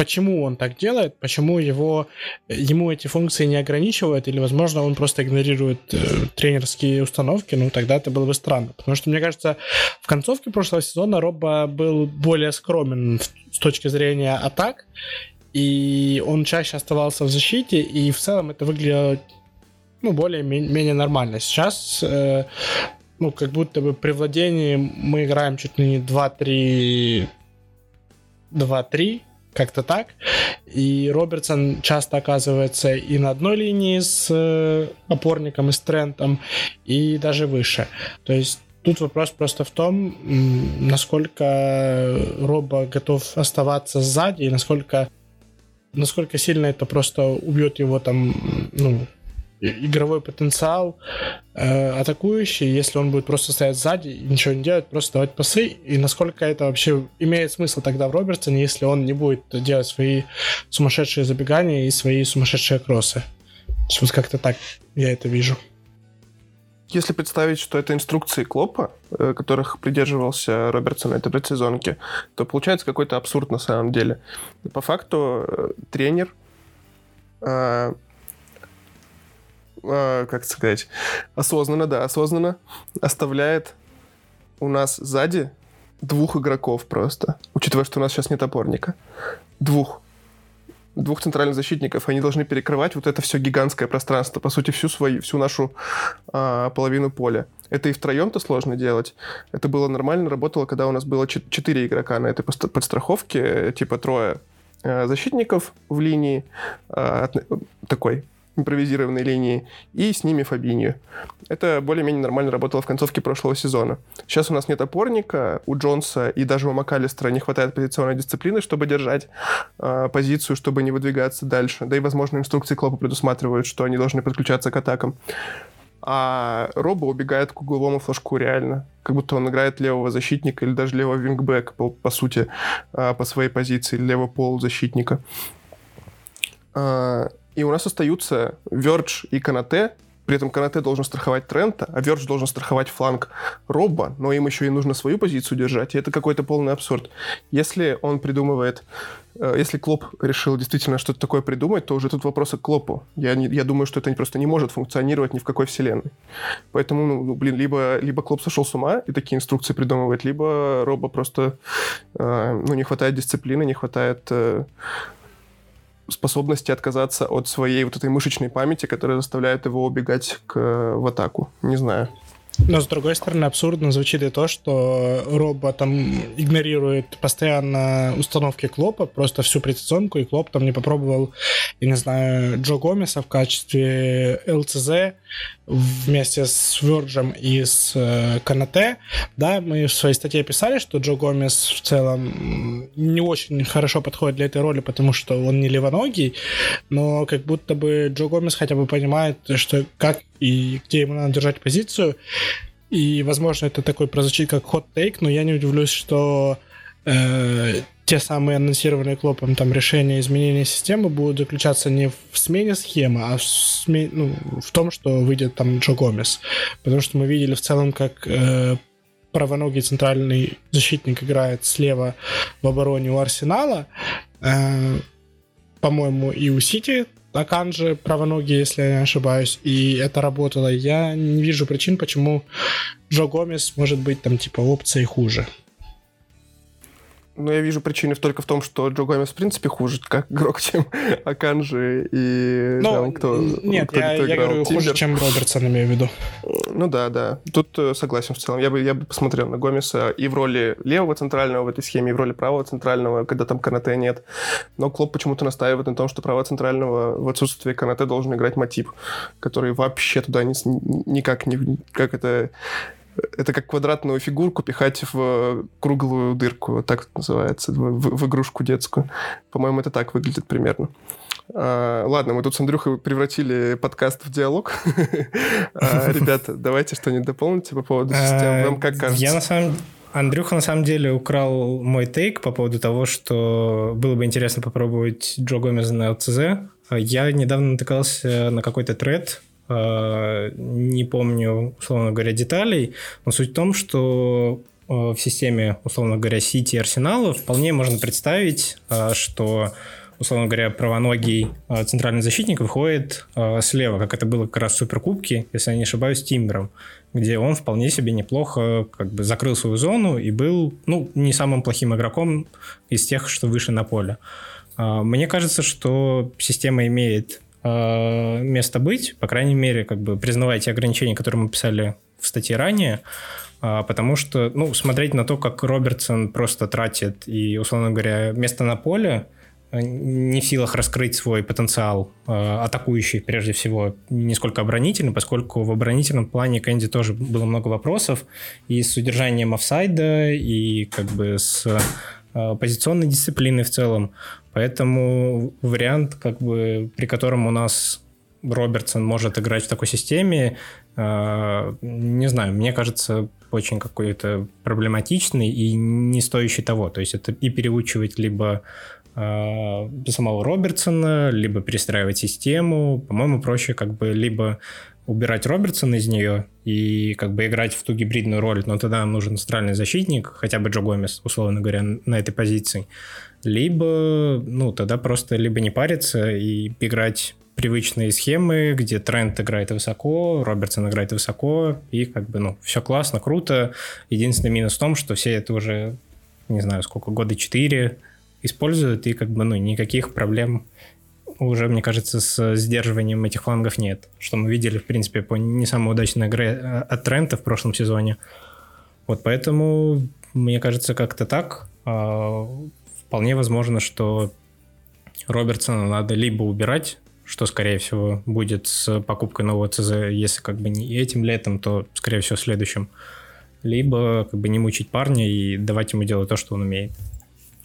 почему он так делает, почему его, ему эти функции не ограничивают, или, возможно, он просто игнорирует э, тренерские установки, ну, тогда это было бы странно. Потому что, мне кажется, в концовке прошлого сезона Робба был более скромен с точки зрения атак, и он чаще оставался в защите, и в целом это выглядело ну, более-менее нормально. Сейчас э, ну, как будто бы при владении мы играем чуть ли не 2-3 2-3, как-то так. И Робертсон часто оказывается и на одной линии с э, опорником, и с Трентом, и даже выше. То есть Тут вопрос просто в том, насколько Роба готов оставаться сзади, и насколько, насколько сильно это просто убьет его там, ну, игровой потенциал э, атакующий, если он будет просто стоять сзади и ничего не делать, просто давать пасы, и насколько это вообще имеет смысл тогда в Робертсоне, если он не будет делать свои сумасшедшие забегания и свои сумасшедшие кроссы. Вот как-то так я это вижу. Если представить, что это инструкции Клопа, э, которых придерживался Робертсон на этой предсезонке, то получается какой-то абсурд на самом деле. По факту э, тренер э, э, как сказать, осознанно, да, осознанно оставляет у нас сзади двух игроков просто, учитывая, что у нас сейчас нет опорника. Двух. Двух центральных защитников. Они должны перекрывать вот это все гигантское пространство, по сути, всю, свою, всю нашу а, половину поля. Это и втроем-то сложно делать. Это было нормально, работало, когда у нас было четыре игрока на этой подстраховке, типа трое э, защитников в линии, а, такой импровизированной линии, и с ними Фабинью. Это более-менее нормально работало в концовке прошлого сезона. Сейчас у нас нет опорника, у Джонса и даже у МакАлистера не хватает позиционной дисциплины, чтобы держать э, позицию, чтобы не выдвигаться дальше. Да и, возможно, инструкции Клопа предусматривают, что они должны подключаться к атакам. А Роба убегает к угловому флажку реально. Как будто он играет левого защитника или даже левого вингбэка, по, по сути, э, по своей позиции, левого полузащитника. И у нас остаются Вердж и Канате, при этом Канате должен страховать Трента, а Вердж должен страховать фланг Робба, но им еще и нужно свою позицию держать, и это какой-то полный абсурд. Если он придумывает, э, если Клоп решил действительно что-то такое придумать, то уже тут вопросы к Клопу. Я, не, я думаю, что это просто не может функционировать ни в какой вселенной. Поэтому, ну, ну, блин, либо, либо Клоп сошел с ума и такие инструкции придумывает, либо Робба просто, э, ну, не хватает дисциплины, не хватает... Э, способности отказаться от своей вот этой мышечной памяти, которая заставляет его убегать к, в атаку. Не знаю. Но, с другой стороны, абсурдно звучит и то, что Роба там игнорирует постоянно установки Клопа, просто всю предсезонку, и Клоп там не попробовал, я не знаю, Джо Гомеса в качестве ЛЦЗ вместе с Вирджем и с э, Канате. Да, мы в своей статье писали, что Джо Гомес в целом не очень хорошо подходит для этой роли, потому что он не левоногий, но как будто бы Джо Гомес хотя бы понимает, что как и где ему надо держать позицию. И, возможно, это такой прозвучит как хот-тейк, но я не удивлюсь, что э, те самые анонсированные Клопом там решения изменения системы будут заключаться не в смене схемы, а в, сме... ну, в том, что выйдет там Джо Гомес. Потому что мы видели в целом, как э, правоногий центральный защитник играет слева в обороне у Арсенала. Э, по-моему, и у Сити Аканжи правоногий, если я не ошибаюсь, и это работало. Я не вижу причин, почему Джо Гомес может быть там типа опцией хуже. Но я вижу причины только в том, что Джо Гомес в принципе хуже как игрок, чем Аканжи и ну, там, кто Нет, кто, я, кто я говорю Тимбер. хуже, чем Робертсон, имею в виду. Ну да, да. Тут э, согласен в целом. Я бы, я бы посмотрел на Гомеса и в роли левого центрального в этой схеме, и в роли правого центрального, когда там Канате нет. Но Клоп почему-то настаивает на том, что право центрального в отсутствии Канате должен играть Матип, который вообще туда не, никак не... Как это это как квадратную фигурку пихать в круглую дырку, так это называется, в, в, игрушку детскую. По-моему, это так выглядит примерно. А, ладно, мы тут с Андрюхой превратили подкаст в диалог. а, ребята, давайте что-нибудь дополните по поводу системы. Вам как кажется? Я на самом Андрюха на самом деле украл мой тейк по поводу того, что было бы интересно попробовать Джо Гомеза на ЛЦЗ. Я недавно натыкался на какой-то тред Э, не помню, условно говоря, деталей, но суть в том, что э, в системе, условно говоря, Сити и Арсенала вполне можно представить, э, что условно говоря, правоногий центральный защитник выходит слева, как это было как раз в Суперкубке, если я не ошибаюсь, Тимбером, где он вполне себе неплохо как бы закрыл свою зону и был, ну, не самым плохим игроком из тех, что выше на поле. Мне кажется, что система имеет Э, место быть, по крайней мере, как бы признавая те ограничения, которые мы писали в статье ранее, э, потому что, ну, смотреть на то, как Робертсон просто тратит и, условно говоря, место на поле, э, не в силах раскрыть свой потенциал атакующий, прежде всего, не сколько оборонительный, поскольку в оборонительном плане Кэнди тоже было много вопросов и с удержанием офсайда, и как бы с позиционной дисциплиной в целом. Поэтому вариант, как бы, при котором у нас Робертсон может играть в такой системе, э, не знаю, мне кажется, очень какой-то проблематичный и не стоящий того. То есть это и переучивать либо э, самого Робертсона, либо перестраивать систему. По-моему, проще как бы либо убирать Робертсона из нее и как бы играть в ту гибридную роль, но тогда нам нужен центральный защитник, хотя бы Джо Гомес, условно говоря, на этой позиции либо, ну, тогда просто либо не париться и играть привычные схемы, где Трент играет высоко, Робертсон играет высоко, и как бы, ну, все классно, круто. Единственный минус в том, что все это уже, не знаю, сколько, года четыре используют, и как бы, ну, никаких проблем уже, мне кажется, с сдерживанием этих флангов нет. Что мы видели, в принципе, по не самой удачной игре э, от Трента в прошлом сезоне. Вот поэтому, мне кажется, как-то так. Вполне возможно, что Робертсона надо либо убирать, что, скорее всего, будет с покупкой нового ЦЗ, если как бы не этим летом, то, скорее всего, следующим. Либо как бы не мучить парня и давать ему делать то, что он умеет.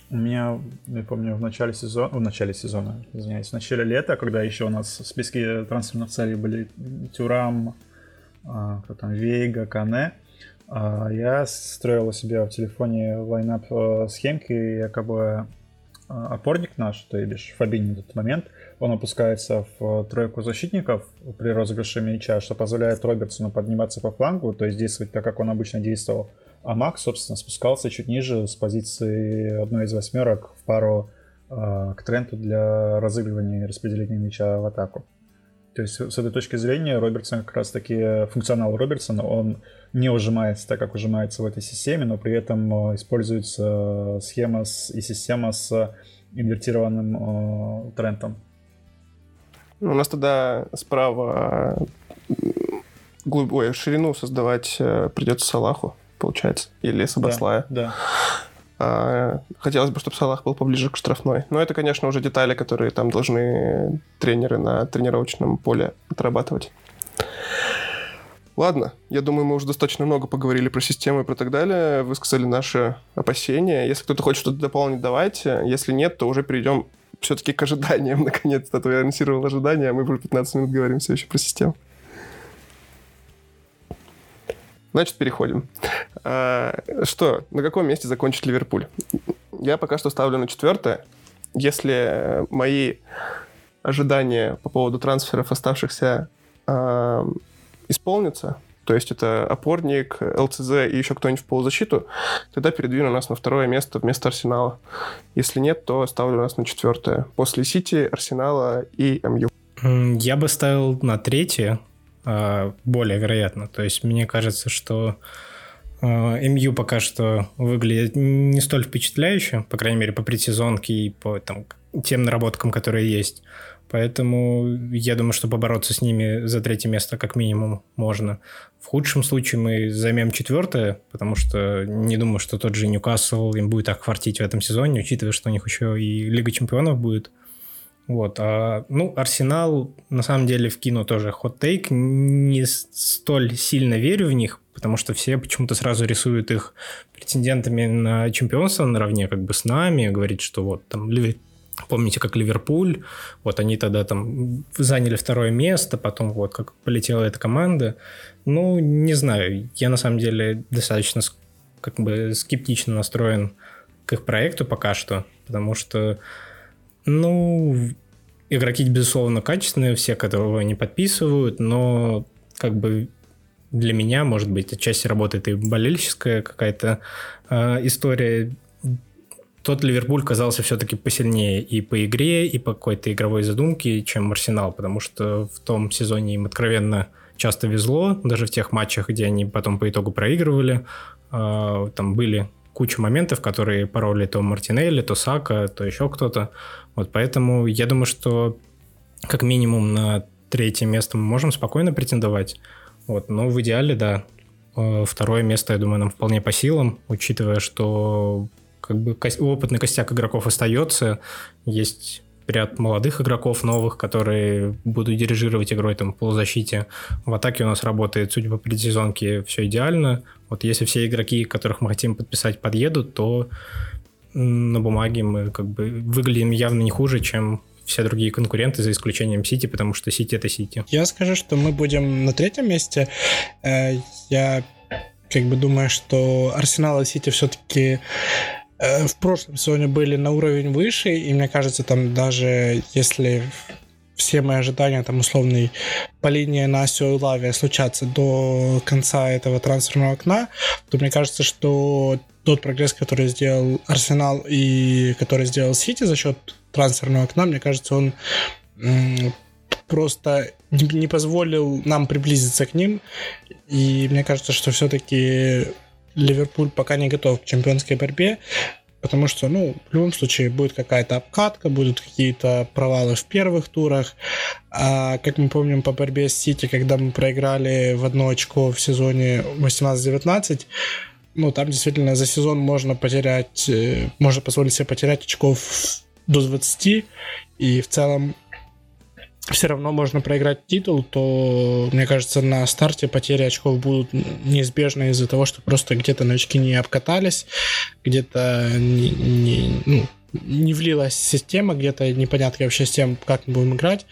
У меня, я помню, в начале сезона, в начале сезона, извиняюсь, в начале лета, когда еще у нас в списке трансферных целей были Тюрам, а, кто там, Вейга, Кане, я строил у себя в телефоне лайнап э, схемки, якобы а, опорник наш, то есть Фабини в этот момент, он опускается в тройку защитников при розыгрыше мяча, что позволяет Робертсону подниматься по флангу, то есть действовать так, как он обычно действовал. А Макс, собственно, спускался чуть ниже с позиции одной из восьмерок в пару э, к Тренту для разыгрывания и распределения мяча в атаку. То есть с этой точки зрения Робертсон как раз-таки функционал Робертсона, он не ужимается так, как ужимается в этой системе, но при этом э, используется схема с, и система с инвертированным э, трендом. Ну, у нас тогда справа глуб... Ой, ширину создавать э, придется Салаху, получается, или Сабаслая. Да, да. А, хотелось бы, чтобы Салах был поближе к штрафной. Но это, конечно, уже детали, которые там должны тренеры на тренировочном поле отрабатывать. Ладно, я думаю, мы уже достаточно много поговорили про систему и про так далее. Вы сказали наши опасения. Если кто-то хочет что-то дополнить, давайте. Если нет, то уже перейдем все-таки к ожиданиям. Наконец-то, а то я анонсировал ожидания, а мы уже 15 минут говорим все еще про систему. Значит, переходим. А, что, на каком месте закончит Ливерпуль? Я пока что ставлю на четвертое. Если мои ожидания по поводу трансферов оставшихся а, исполнится, то есть это опорник, ЛЦЗ и еще кто-нибудь в полузащиту, тогда передвину нас на второе место вместо Арсенала. Если нет, то ставлю нас на четвертое. После Сити, Арсенала и МЮ. Я бы ставил на третье, более вероятно. То есть мне кажется, что а, МЮ пока что выглядит не столь впечатляюще, по крайней мере, по предсезонке и по там, тем наработкам, которые есть. Поэтому я думаю, что побороться с ними за третье место как минимум можно. В худшем случае мы займем четвертое, потому что не думаю, что тот же Ньюкасл им будет так хватить в этом сезоне, учитывая, что у них еще и Лига чемпионов будет. Вот. А, ну, Арсенал, на самом деле, вкину тоже хот-тейк. Не столь сильно верю в них, потому что все почему-то сразу рисуют их претендентами на чемпионство наравне как бы с нами, говорит, что вот там Помните, как Ливерпуль, вот они тогда там заняли второе место, потом вот как полетела эта команда. Ну, не знаю, я на самом деле достаточно как бы скептично настроен к их проекту пока что, потому что, ну, игроки, безусловно, качественные, все, которого они подписывают, но как бы для меня, может быть, отчасти работает и болельческая какая-то э, история. Тот Ливерпуль казался все-таки посильнее и по игре, и по какой-то игровой задумке, чем Арсенал, потому что в том сезоне им откровенно часто везло, даже в тех матчах, где они потом по итогу проигрывали, а, там были куча моментов, которые пороли то Мартинелли, то Сака, то еще кто-то. Вот поэтому я думаю, что как минимум на третье место мы можем спокойно претендовать. Вот, но в идеале, да, э, второе место, я думаю, нам вполне по силам, учитывая, что как бы опытный костяк игроков остается. Есть ряд молодых игроков новых, которые будут дирижировать игрой там в полузащите. В атаке у нас работает, судя по предсезонке, все идеально. Вот если все игроки, которых мы хотим подписать, подъедут, то на бумаге мы как бы выглядим явно не хуже, чем все другие конкуренты, за исключением Сити, потому что Сити — это Сити. Я скажу, что мы будем на третьем месте. Э, я как бы думаю, что Арсенал и Сити все-таки в прошлом сезоне были на уровень выше, и мне кажется, там даже если все мои ожидания там условной по линии на и Лаве случатся до конца этого трансферного окна, то мне кажется, что тот прогресс, который сделал Арсенал и который сделал Сити за счет трансферного окна, мне кажется, он просто не позволил нам приблизиться к ним. И мне кажется, что все-таки Ливерпуль пока не готов к чемпионской борьбе, потому что, ну, в любом случае будет какая-то обкатка, будут какие-то провалы в первых турах. А как мы помним по борьбе с Сити, когда мы проиграли в одно очко в сезоне 18-19, ну, там действительно за сезон можно потерять, э, можно позволить себе потерять очков до 20, и в целом все равно можно проиграть титул, то, мне кажется, на старте потери очков будут неизбежны из-за того, что просто где-то новички не обкатались, где-то не, не, ну, не влилась система, где-то непонятно вообще с тем, как мы будем играть.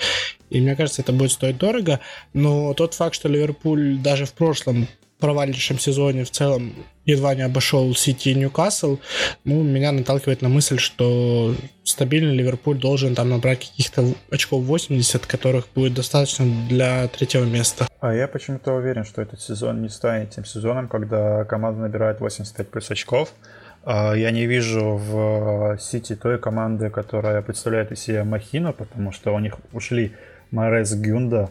И мне кажется, это будет стоить дорого. Но тот факт, что Ливерпуль даже в прошлом провалившем сезоне в целом едва не обошел Сити и Ньюкасл, ну, меня наталкивает на мысль, что стабильный Ливерпуль должен там набрать каких-то очков 80, которых будет достаточно для третьего места. А я почему-то уверен, что этот сезон не станет тем сезоном, когда команда набирает 85 плюс очков. А я не вижу в Сити той команды, которая представляет из себя махину, потому что у них ушли Морес Гюнда,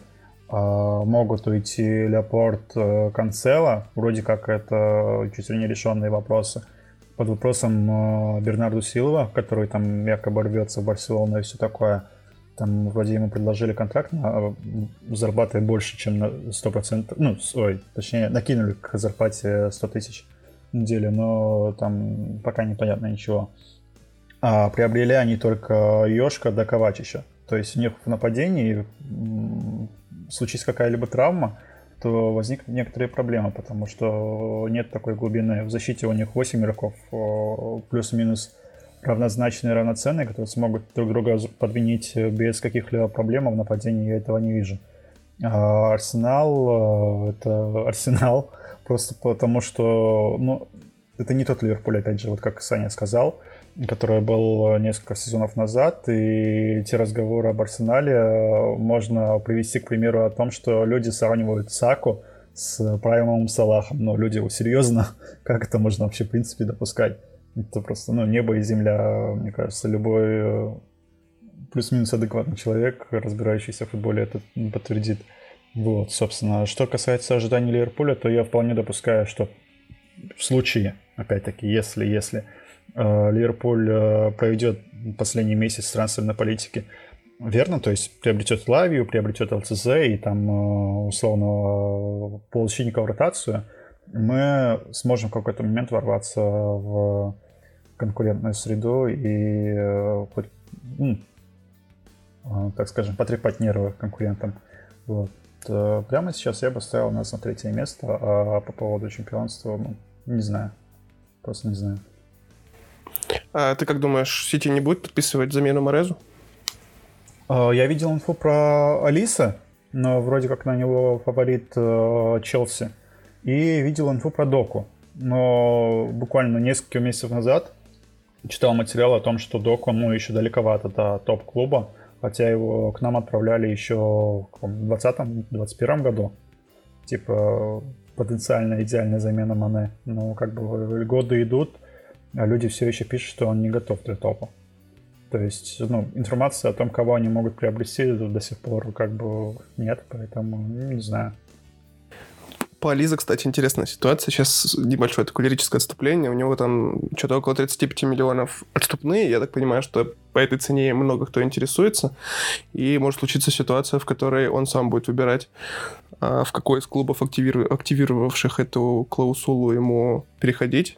могут уйти Леопорт э, Канцела, вроде как это чуть ли не решенные вопросы. Под вопросом э, Бернарду Силова, который там якобы рвется в Барселону и все такое. Там вроде ему предложили контракт, на, зарабатывает больше, чем на 100%, ну, ой, точнее, накинули к зарплате 100 тысяч в неделю, но там пока непонятно ничего. А приобрели они только Йошка да Ковачича. То есть у них в нападении случись какая-либо травма, то возникнут некоторые проблемы, потому что нет такой глубины. В защите у них 8 игроков, плюс-минус равнозначные, равноценные, которые смогут друг друга подвинить без каких-либо проблем, а в нападении я этого не вижу. А Арсенал — это Арсенал, просто потому что, ну, это не тот Ливерпуль, опять же, вот как Саня сказал, который был несколько сезонов назад, и те разговоры об Арсенале можно привести к примеру о том, что люди сравнивают Саку с Праймовым Салахом. Но люди, серьезно, как это можно вообще в принципе допускать? Это просто, ну, небо и земля, мне кажется, любой э, плюс-минус адекватный человек, разбирающийся в футболе, это подтвердит. Вот, собственно, что касается ожиданий Ливерпуля, то я вполне допускаю, что в случае, опять-таки, если, если э, Ливерпуль э, проведет последний месяц трансферной политики верно, то есть приобретет Лавию, приобретет ЛЦЗ и там условно полузащитника в ротацию, мы сможем в какой-то момент ворваться в конкурентную среду и э, хоть, ну, э, так скажем, потрепать нервы конкурентам. Вот. Э, прямо сейчас я бы ставил нас на третье место, а по поводу чемпионства, ну, не знаю. Просто не знаю. А ты как думаешь, Сити не будет подписывать замену Морезу? Я видел инфу про Алиса, но вроде как на него фаворит Челси. И видел инфу про Доку. Но буквально несколько месяцев назад читал материал о том, что Док, он ну, еще далековато до топ-клуба, хотя его к нам отправляли еще в 2020-2021 году. Типа потенциально идеальная замена Мане. Но как бы годы идут, а люди все еще пишут, что он не готов для топа. То есть, ну, информация о том, кого они могут приобрести, до сих пор как бы нет, поэтому ну, не знаю. По Ализе, кстати, интересная ситуация. Сейчас небольшое такое лирическое отступление. У него там что-то около 35 миллионов отступные. Я так понимаю, что по этой цене много кто интересуется. И может случиться ситуация, в которой он сам будет выбирать, а, в какой из клубов, активировавших эту клаусулу, ему переходить.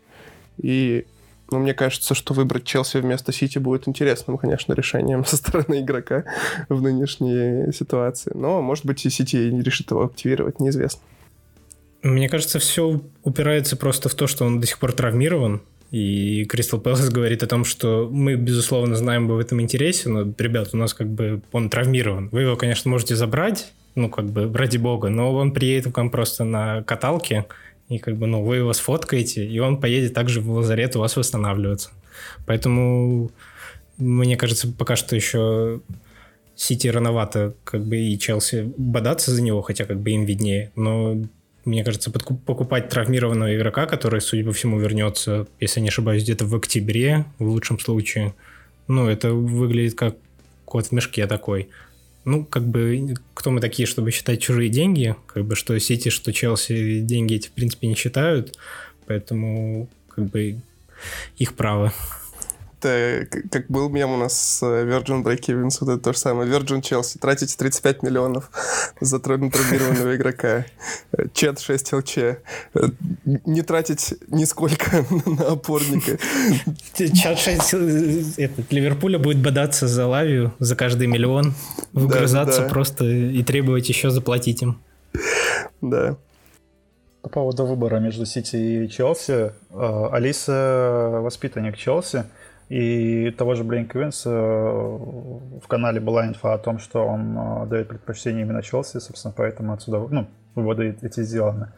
И ну, мне кажется, что выбрать Челси вместо Сити будет интересным, конечно, решением со стороны игрока в нынешней ситуации. Но, может быть, и Сити не решит его активировать, неизвестно. Мне кажется, все упирается просто в то, что он до сих пор травмирован. И Кристал Пэлас говорит о том, что мы, безусловно, знаем в этом интересе, но, ребят, у нас как бы он травмирован. Вы его, конечно, можете забрать, ну, как бы, ради бога, но он приедет к вам просто на каталке, и как бы, ну, вы его сфоткаете, и он поедет также в лазарет у вас восстанавливаться. Поэтому, мне кажется, пока что еще Сити рановато как бы и Челси бодаться за него, хотя как бы им виднее, но мне кажется, покупать травмированного игрока, который, судя по всему, вернется, если не ошибаюсь, где-то в октябре, в лучшем случае. Ну, это выглядит как кот в мешке такой. Ну, как бы, кто мы такие, чтобы считать чужие деньги? Как бы, что Сити, что Челси деньги эти, в принципе, не считают. Поэтому, как бы, их право это как был мем у нас с э, Virgin Break-Evens, вот это то же самое. Virgin Chelsea. Тратите 35 миллионов за травмированного игрока. Чет 6 ЛЧ. Не тратить нисколько на опорника. Чат 6 этот, Ливерпуля будет бодаться за Лавию за каждый миллион, да, да. просто и требовать еще заплатить им. Да. По поводу выбора между Сити и Челси. Э, Алиса воспитанник Челси. И того же Блейн Квинс в канале была инфа о том, что он э, дает предпочтение именно Челси, собственно, поэтому отсюда, ну, выводы эти сделаны.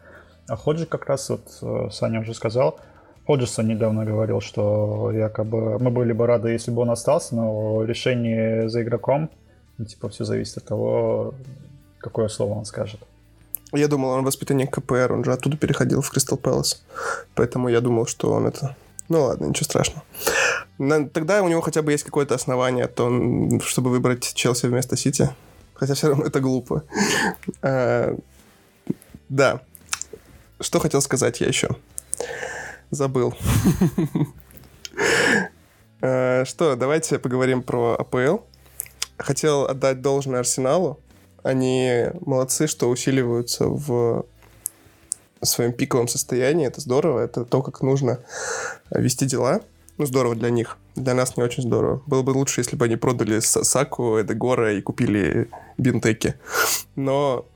А Ходжи как раз, вот э, Саня уже сказал, Ходжисон недавно говорил, что якобы мы были бы рады, если бы он остался, но решение за игроком, ну, типа, все зависит от того, какое слово он скажет. Я думал, он воспитанник КПР, он же оттуда переходил в Кристал Пэлас. Поэтому я думал, что он это ну ладно, ничего страшного. Тогда у него хотя бы есть какое-то основание, то, чтобы выбрать Челси вместо Сити. Хотя все равно это глупо. А, да. Что хотел сказать я еще? Забыл. А, что, давайте поговорим про АПЛ. хотел отдать должное Арсеналу. Они молодцы, что усиливаются в своем пиковом состоянии. Это здорово. Это то, как нужно вести дела. Ну, здорово для них. Для нас не очень здорово. Было бы лучше, если бы они продали Саку, Эдегора и купили Бинтеки. Но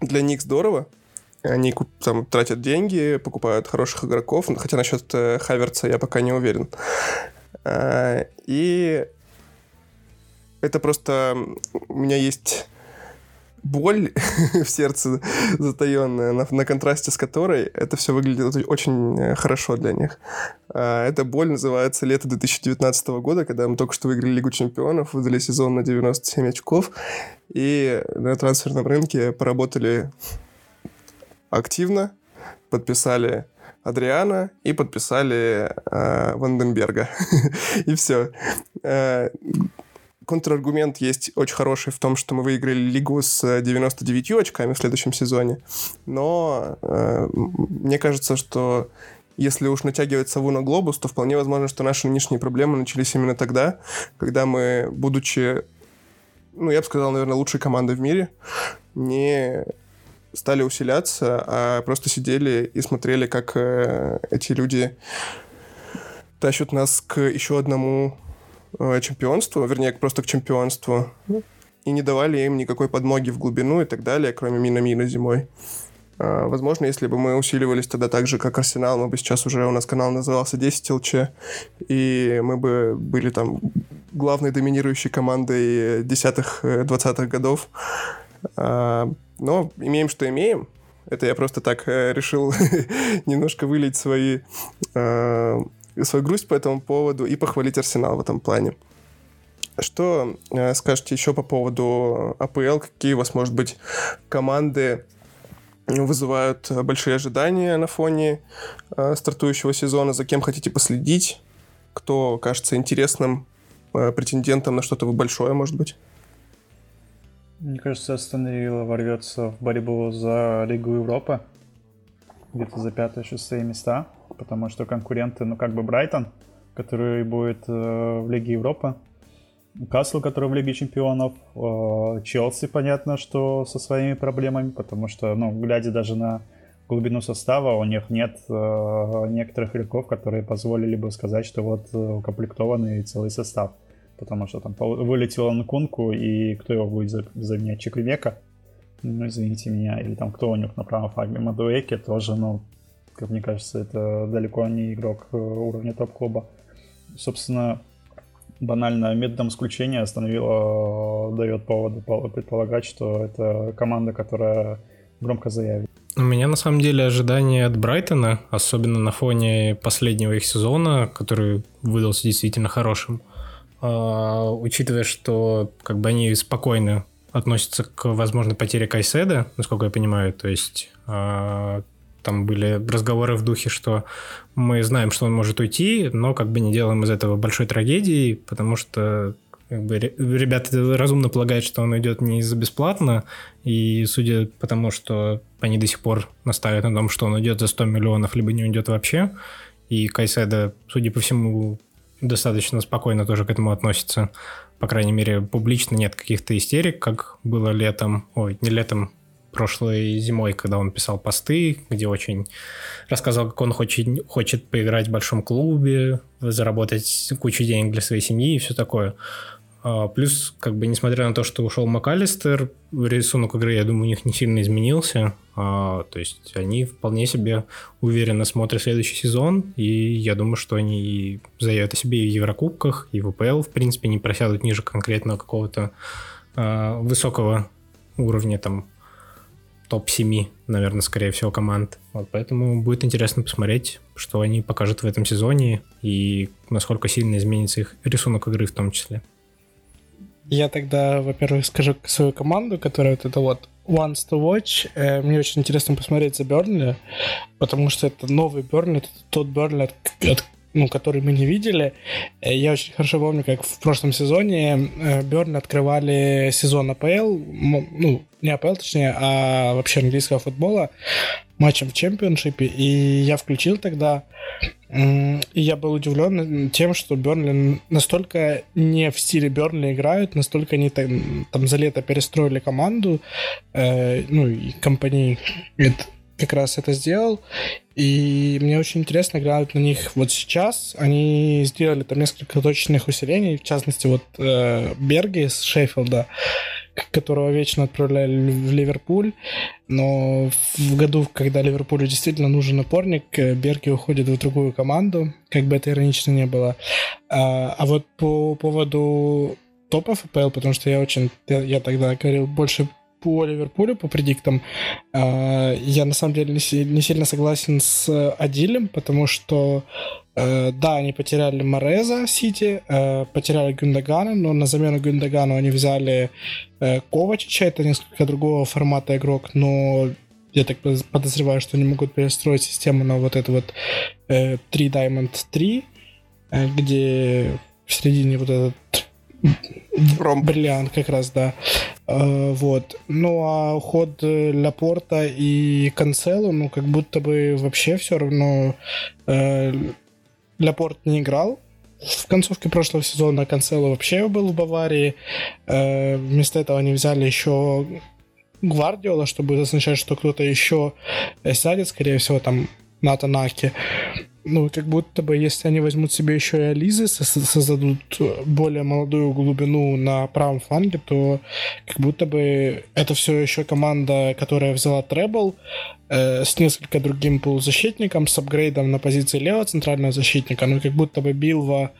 для них здорово. Они там тратят деньги, покупают хороших игроков. Хотя насчет э, Хаверца я пока не уверен. А, и это просто... У меня есть боль в сердце затаенная, на, на контрасте с которой это все выглядит очень э, хорошо для них. А, эта боль называется лето 2019 года, когда мы только что выиграли Лигу Чемпионов, выдали сезон на 97 очков, и на трансферном рынке поработали активно, подписали Адриана и подписали э, Ванденберга. и все. Э, контраргумент есть очень хороший в том, что мы выиграли лигу с 99 очками в следующем сезоне. Но э, мне кажется, что если уж натягивать сову на глобус, то вполне возможно, что наши нынешние проблемы начались именно тогда, когда мы, будучи, ну, я бы сказал, наверное, лучшей командой в мире, не стали усиляться, а просто сидели и смотрели, как э, эти люди тащат нас к еще одному э, чемпионству, вернее, просто к чемпионству, и не давали им никакой подмоги в глубину и так далее, кроме мина-мина зимой. А, возможно, если бы мы усиливались тогда так же, как Арсенал, мы бы сейчас уже, у нас канал назывался 10 ЛЧ, и мы бы были там главной доминирующей командой десятых-двадцатых э, годов. А, но имеем, что имеем. Это я просто так э, решил немножко вылить свои, э, свою грусть по этому поводу и похвалить Арсенал в этом плане. Что э, скажете еще по поводу АПЛ? Какие у вас, может быть, команды вызывают большие ожидания на фоне э, стартующего сезона? За кем хотите последить? Кто кажется интересным э, претендентом на что-то большое, может быть? Мне кажется, Астон ворвется в борьбу за Лигу Европы. Где-то за пятое-шестое места. Потому что конкуренты, ну как бы Брайтон, который будет э, в Лиге Европы. Касл, который в Лиге Чемпионов. Э, Челси, понятно, что со своими проблемами. Потому что, ну, глядя даже на глубину состава, у них нет э, некоторых игроков, которые позволили бы сказать, что вот э, укомплектованный целый состав потому что там вылетел Нкунку, и кто его будет заменять? Чеквемека? Ну, извините меня. Или там кто у них на правом флаге? Мадуэки тоже, ну, как мне кажется, это далеко не игрок э, уровня топ-клуба. Собственно, банально методом исключения остановила, э, дает повод предполагать, что это команда, которая громко заявит. У меня на самом деле ожидания от Брайтона, особенно на фоне последнего их сезона, который выдался действительно хорошим. А, учитывая, что как бы они спокойно относятся к возможной потере Кайседа, насколько я понимаю, то есть а, там были разговоры в духе, что мы знаем, что он может уйти, но как бы не делаем из этого большой трагедии, потому что как бы, ребята разумно полагают, что он уйдет не за бесплатно, и судя по тому, что они до сих пор настаивают на том, что он уйдет за 100 миллионов, либо не уйдет вообще, и Кайседа, судя по всему, достаточно спокойно тоже к этому относится. По крайней мере, публично нет каких-то истерик, как было летом, ой, не летом, прошлой зимой, когда он писал посты, где очень рассказал, как он хочет, хочет поиграть в большом клубе, заработать кучу денег для своей семьи и все такое. А, плюс, как бы, несмотря на то, что ушел МакАлистер, рисунок игры, я думаю, у них не сильно изменился. А, то есть они вполне себе уверенно смотрят следующий сезон, и я думаю, что они заявят о себе и в Еврокубках, и в УПЛ, в принципе, не просядут ниже конкретно какого-то а, высокого уровня, там, топ-7, наверное, скорее всего, команд. Вот, поэтому будет интересно посмотреть, что они покажут в этом сезоне, и насколько сильно изменится их рисунок игры в том числе. Я тогда, во-первых, скажу свою команду, которая вот это вот Wants to Watch. Э, мне очень интересно посмотреть за Бернли, потому что это новый Бернли, это тот Бернли, от, от ну, который мы не видели. Э, я очень хорошо помню, как в прошлом сезоне э, Берн открывали сезон АПЛ, ну, не АПЛ, точнее, а вообще английского футбола матчем в чемпионшипе, и я включил тогда, и я был удивлен тем, что Бернли настолько не в стиле Бернли играют, настолько они там, там за лето перестроили команду, э, ну и компании как раз это сделал, и мне очень интересно глянуть на них вот сейчас. Они сделали там несколько точечных усилений, в частности, вот э, Берги с Шеффилда, которого вечно отправляли в Ливерпуль. Но в году, когда Ливерпулю действительно нужен опорник, э, Берги уходит в другую команду, как бы это иронично не было. А, а вот по поводу топов АПЛ, потому что я очень, я, я тогда говорил больше по Ливерпулю, по предиктам, э, я на самом деле не сильно согласен с Адилем, потому что э, да, они потеряли Мореза Сити, э, потеряли Гюндагана, но на замену Гюндагану они взяли Ковачича, это несколько другого формата игрок, но я так подозреваю, что они могут перестроить систему на вот это вот 3 Diamond 3, где в середине вот этот Ромб. Бриллиант как раз, да. Э, вот. Ну, а уход Лапорта и Канцелу, ну, как будто бы вообще все равно э, Лапорт не играл в концовке прошлого сезона, Канцело вообще был в Баварии. Э, вместо этого они взяли еще Гвардиола, чтобы означать, что кто-то еще сядет, скорее всего, там на Танаке ну, как будто бы, если они возьмут себе еще и Ализы, создадут более молодую глубину на правом фланге, то как будто бы это все еще команда, которая взяла требл э, с несколько другим полузащитником, с апгрейдом на позиции левого центрального защитника, ну, как будто бы Билва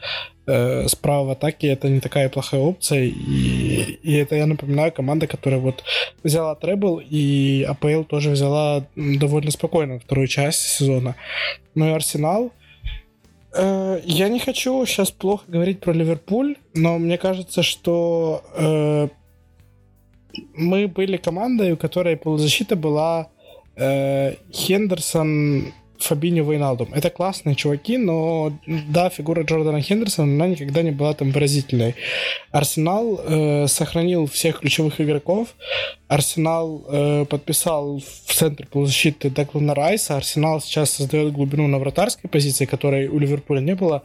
э, справа в атаке это не такая плохая опция. И, и это, я напоминаю, команда, которая вот взяла требл, и АПЛ тоже взяла довольно спокойно вторую часть сезона. Ну и Арсенал. Э, я не хочу сейчас плохо говорить про Ливерпуль, но мне кажется, что э, мы были командой, у которой полузащита была э, Хендерсон, Фабини Вейналдум. Это классные чуваки, но да, фигура Джордана Хендерсона, она никогда не была там выразительной. Арсенал э, сохранил всех ключевых игроков. Арсенал э, подписал в центре полузащиты Деклана Райса. Арсенал сейчас создает глубину на вратарской позиции, которой у Ливерпуля не было.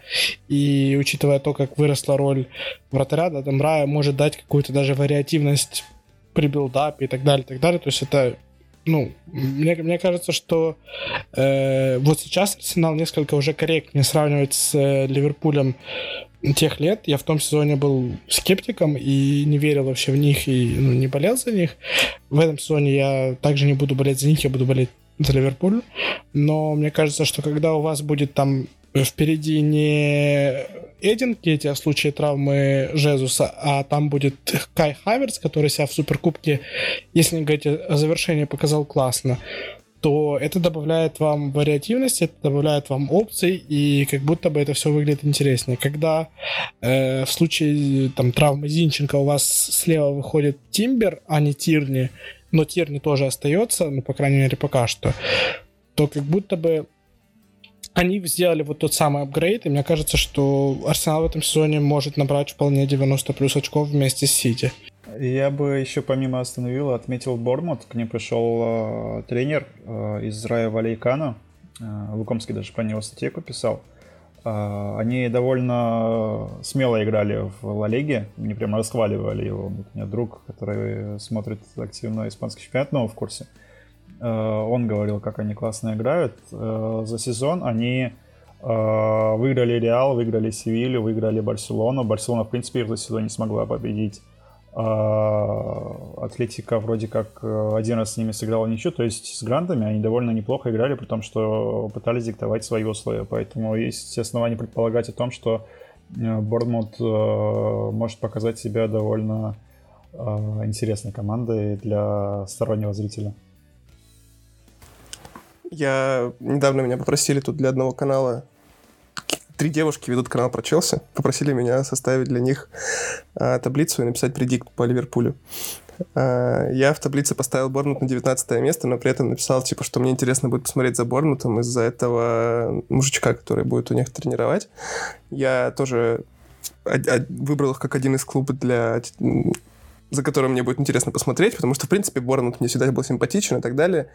И учитывая то, как выросла роль вратаря, да, там Рая может дать какую-то даже вариативность при билдапе и так далее, и так далее. То есть это ну, мне, мне кажется, что э, вот сейчас Арсенал несколько уже корректнее сравнивать с э, Ливерпулем тех лет. Я в том сезоне был скептиком и не верил вообще в них и ну, не болел за них. В этом сезоне я также не буду болеть за них, я буду болеть за Ливерпуль. Но мне кажется, что когда у вас будет там впереди не Эдин Кетти в случае травмы Жезуса, а там будет Кай Хаверс, который себя в Суперкубке, если не говорить о завершении, показал классно, то это добавляет вам вариативности, это добавляет вам опций, и как будто бы это все выглядит интереснее. Когда э, в случае там, травмы Зинченко у вас слева выходит Тимбер, а не Тирни, но Тирни тоже остается, ну, по крайней мере, пока что, то как будто бы они сделали вот тот самый апгрейд, и мне кажется, что Арсенал в этом сезоне может набрать вполне 90 плюс очков вместе с Сити. Я бы еще помимо Астон отметил Бормут. К ним пришел э, тренер э, из Рая Валейкана. Э, Лукомский даже про него статейку писал. Э, они довольно смело играли в Ла Лиге. Мне прямо расхваливали его. У меня друг, который смотрит активно испанский чемпионат, но в курсе. Он говорил, как они классно играют. Э, за сезон они э, выиграли Реал, выиграли Севилью, выиграли Барселону. Барселона, в принципе, их за сезон не смогла победить. Атлетика вроде как один раз с ними сыграла ничего, то есть с грантами они довольно неплохо играли, при том, что пытались диктовать свои условия. Поэтому есть основания предполагать о том, что Борнмут может показать себя довольно интересной командой для стороннего зрителя. Я недавно меня попросили тут для одного канала три девушки ведут канал про Челси, попросили меня составить для них а, таблицу и написать предикт по Ливерпулю. А, я в таблице поставил Борнмут на 19 место, но при этом написал, типа, что мне интересно будет посмотреть за Борнмутом из-за этого мужичка, который будет у них тренировать. Я тоже выбрал их как один из клубов для за которым мне будет интересно посмотреть, потому что, в принципе, Борнмут мне всегда был симпатичен и так далее.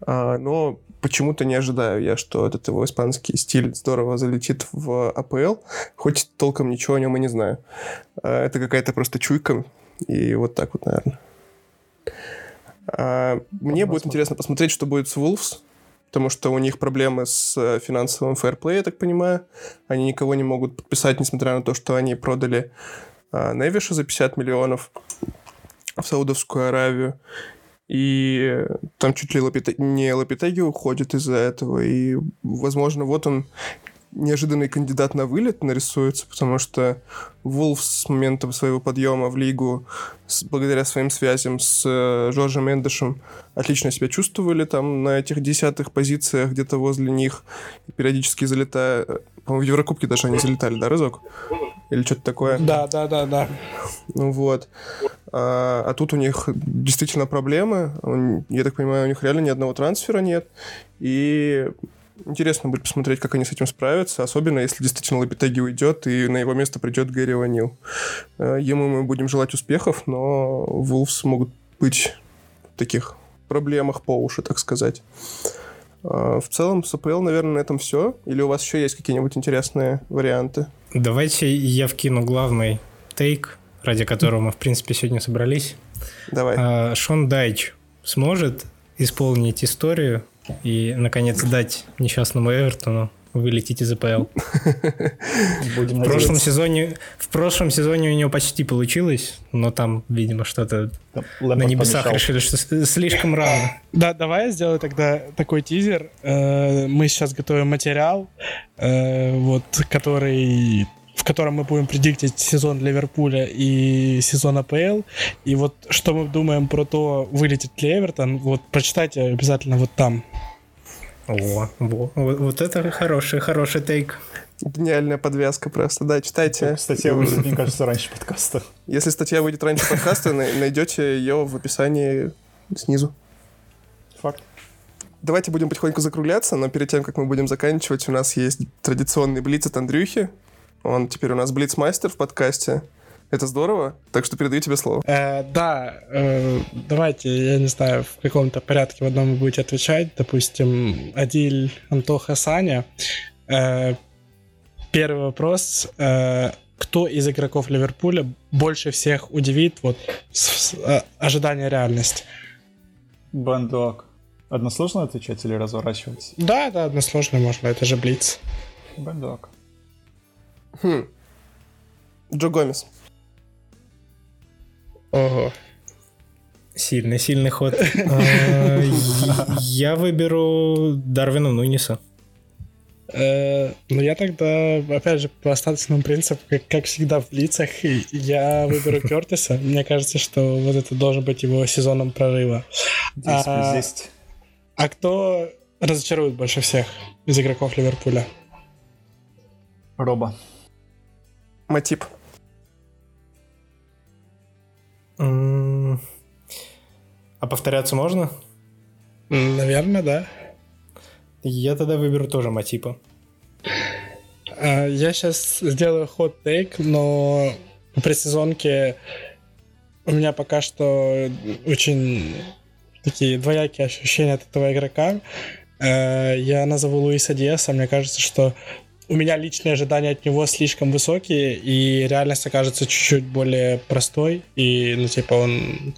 А, но почему-то не ожидаю я, что этот его испанский стиль здорово залетит в АПЛ, хоть толком ничего о нем и не знаю. А, это какая-то просто чуйка, и вот так вот, наверное. А, мне будет интересно посмотреть, что будет с Wolves, потому что у них проблемы с э, финансовым фэрплей, я так понимаю. Они никого не могут подписать, несмотря на то, что они продали Невиша за 50 миллионов в Саудовскую Аравию. И там чуть ли Лапите... не Лапитеги уходит из-за этого. И, возможно, вот он неожиданный кандидат на вылет нарисуется, потому что Вулф с момента своего подъема в лигу, с, благодаря своим связям с э, Жоржем Эндешем, отлично себя чувствовали там на этих десятых позициях, где-то возле них, периодически залетая. По-моему, в Еврокубке даже они залетали, да, разок? Или что-то такое? Да, да, да, да. Ну вот. А, а тут у них действительно проблемы. Я так понимаю, у них реально ни одного трансфера нет. И интересно будет посмотреть, как они с этим справятся, особенно если действительно Лапитеги уйдет и на его место придет Гэри Ванил. А, ему мы будем желать успехов, но Вулфс могут быть в таких проблемах по уши, так сказать. А, в целом, с АПЛ, наверное, на этом все. Или у вас еще есть какие-нибудь интересные варианты? Давайте я вкину главный тейк, ради которого мы, в принципе, сегодня собрались. Давай. А, Шон Дайч сможет исполнить историю и, наконец, дать несчастному Эвертону вылететь из АПЛ. в прошлом сезоне в прошлом сезоне у него почти получилось, но там, видимо, что-то на небесах решили, что слишком рано. Да, давай я сделаю тогда такой тизер. Э, мы сейчас готовим материал, э, вот, который в котором мы будем предиктить сезон Ливерпуля и сезон АПЛ. И вот что мы думаем про то, вылетит ли Эвертон, вот прочитайте обязательно вот там. О, во, вот это хороший, хороший тейк. Гениальная подвязка просто, да, читайте. Статья выйдет, мне кажется, раньше подкаста. Если статья выйдет раньше подкаста, найдете ее в описании снизу. Факт. Давайте будем потихоньку закругляться, но перед тем, как мы будем заканчивать, у нас есть традиционный блиц от Андрюхи. Он теперь у нас блицмастер в подкасте. Это здорово, так что передаю тебе слово. Э, да, э, давайте, я не знаю, в каком-то порядке в одном вы будете отвечать. Допустим, Адиль, Антоха, Саня. Э, первый вопрос. Э, кто из игроков Ливерпуля больше всех удивит вот с, с, э, ожидание реальность? Бандок. Односложно отвечать или разворачивать? Да, да, односложно можно, это же Блиц. Бандок. Хм. Джо Гомес. Ого. Сильный, сильный ход. А, я выберу Дарвина Нуниса. Э, ну, я тогда, опять же, по остаточному принципу, как, как всегда в лицах, я выберу Кертиса. Мне кажется, что вот это должен быть его сезоном прорыва. 10 а, 10. А кто разочарует больше всех из игроков Ливерпуля? Роба. Матип. А повторяться можно? Наверное, да. Я тогда выберу тоже Матипа. Я сейчас сделаю ход тейк, но при сезонке у меня пока что очень такие двоякие ощущения от этого игрока. Э, я назову Луиса Диаса. Мне кажется, что у меня личные ожидания от него слишком высокие, и реальность окажется чуть-чуть более простой, и, ну, типа, он...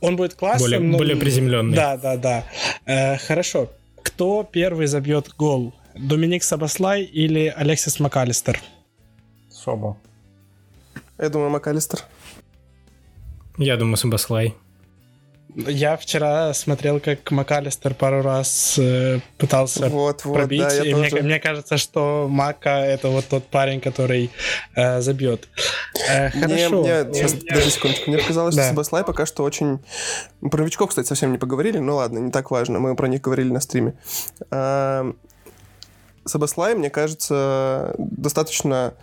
Он будет классным, более, но... более приземленный. Да, да, да. Э, хорошо. Кто первый забьет гол? Доминик Сабаслай или Алексис МакАлистер? Соба. Я думаю, МакАлистер. Я думаю, Сабаслай. Я вчера смотрел, как МакАлистер пару раз э, пытался вот, вот, пробить, да, и тоже... мне, мне кажется, что Мака это вот тот парень, который э, забьет. Э, хорошо. Мне, мне, сейчас, подожди секундочку. Мне показалось, да. что Себаслай пока что очень... Про новичков, кстати, совсем не поговорили, ну ладно, не так важно, мы про них говорили на стриме. А, Сабаслай, мне кажется, достаточно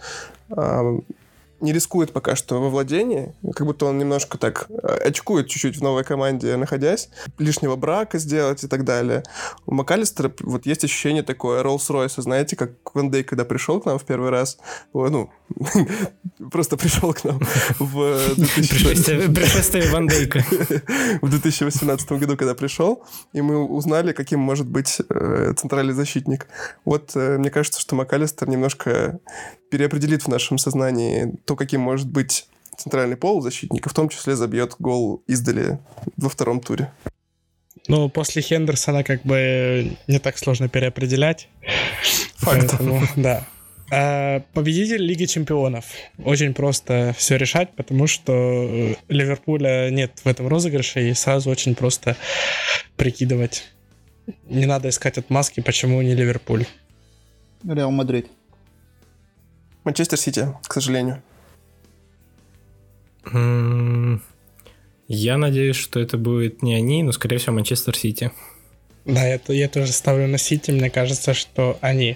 не рискует пока что во владении, как будто он немножко так э, очкует чуть-чуть в новой команде, находясь, лишнего брака сделать и так далее. У МакАлистера вот есть ощущение такое Роллс-Ройса, знаете, как Ван когда пришел к нам в первый раз, ну, просто пришел к нам в 2018 в 2018 году, когда пришел, и мы узнали, каким может быть э, центральный защитник. Вот э, мне кажется, что МакАлистер немножко переопределит в нашем сознании то, каким может быть центральный пол защитника, в том числе забьет гол издали во втором туре. Ну, после Хендерсона как бы не так сложно переопределять. Факт. Поэтому, да. А победитель Лиги Чемпионов. Очень просто все решать, потому что Ливерпуля нет в этом розыгрыше, и сразу очень просто прикидывать. Не надо искать отмазки, почему не Ливерпуль. Реал Мадрид. Манчестер Сити, к сожалению. Я надеюсь, что это будет не они, но, скорее всего, Манчестер Сити. Да, это я тоже ставлю на Сити, мне кажется, что они.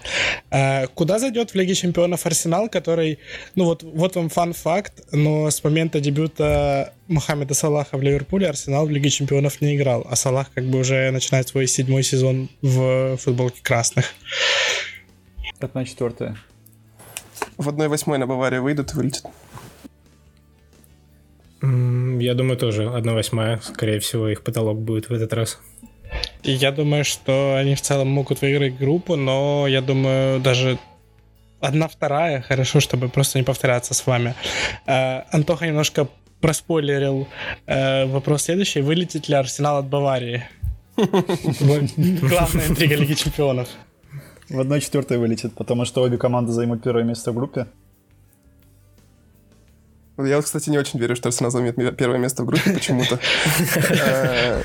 А, куда зайдет в Лиге Чемпионов Арсенал, который, ну вот, вот вам фан-факт, но с момента дебюта Мухаммеда Салаха в Ливерпуле Арсенал в Лиге Чемпионов не играл, а Салах как бы уже начинает свой седьмой сезон в футболке красных. Одна четвертая. В 1-8 на Баварию выйдут и вылетят. Я думаю, тоже 1-8, скорее всего, их потолок будет в этот раз. Я думаю, что они в целом могут выиграть группу, но я думаю, даже одна вторая, хорошо, чтобы просто не повторяться с вами. Э, Антоха немножко проспойлерил э, вопрос следующий. Вылетит ли Арсенал от Баварии? Главная интрига Лиги Чемпионов. В 1-4 вылетит, потому что обе команды займут первое место в группе. Я, кстати, не очень верю, что Арсенал займет первое место в группе почему-то. Э,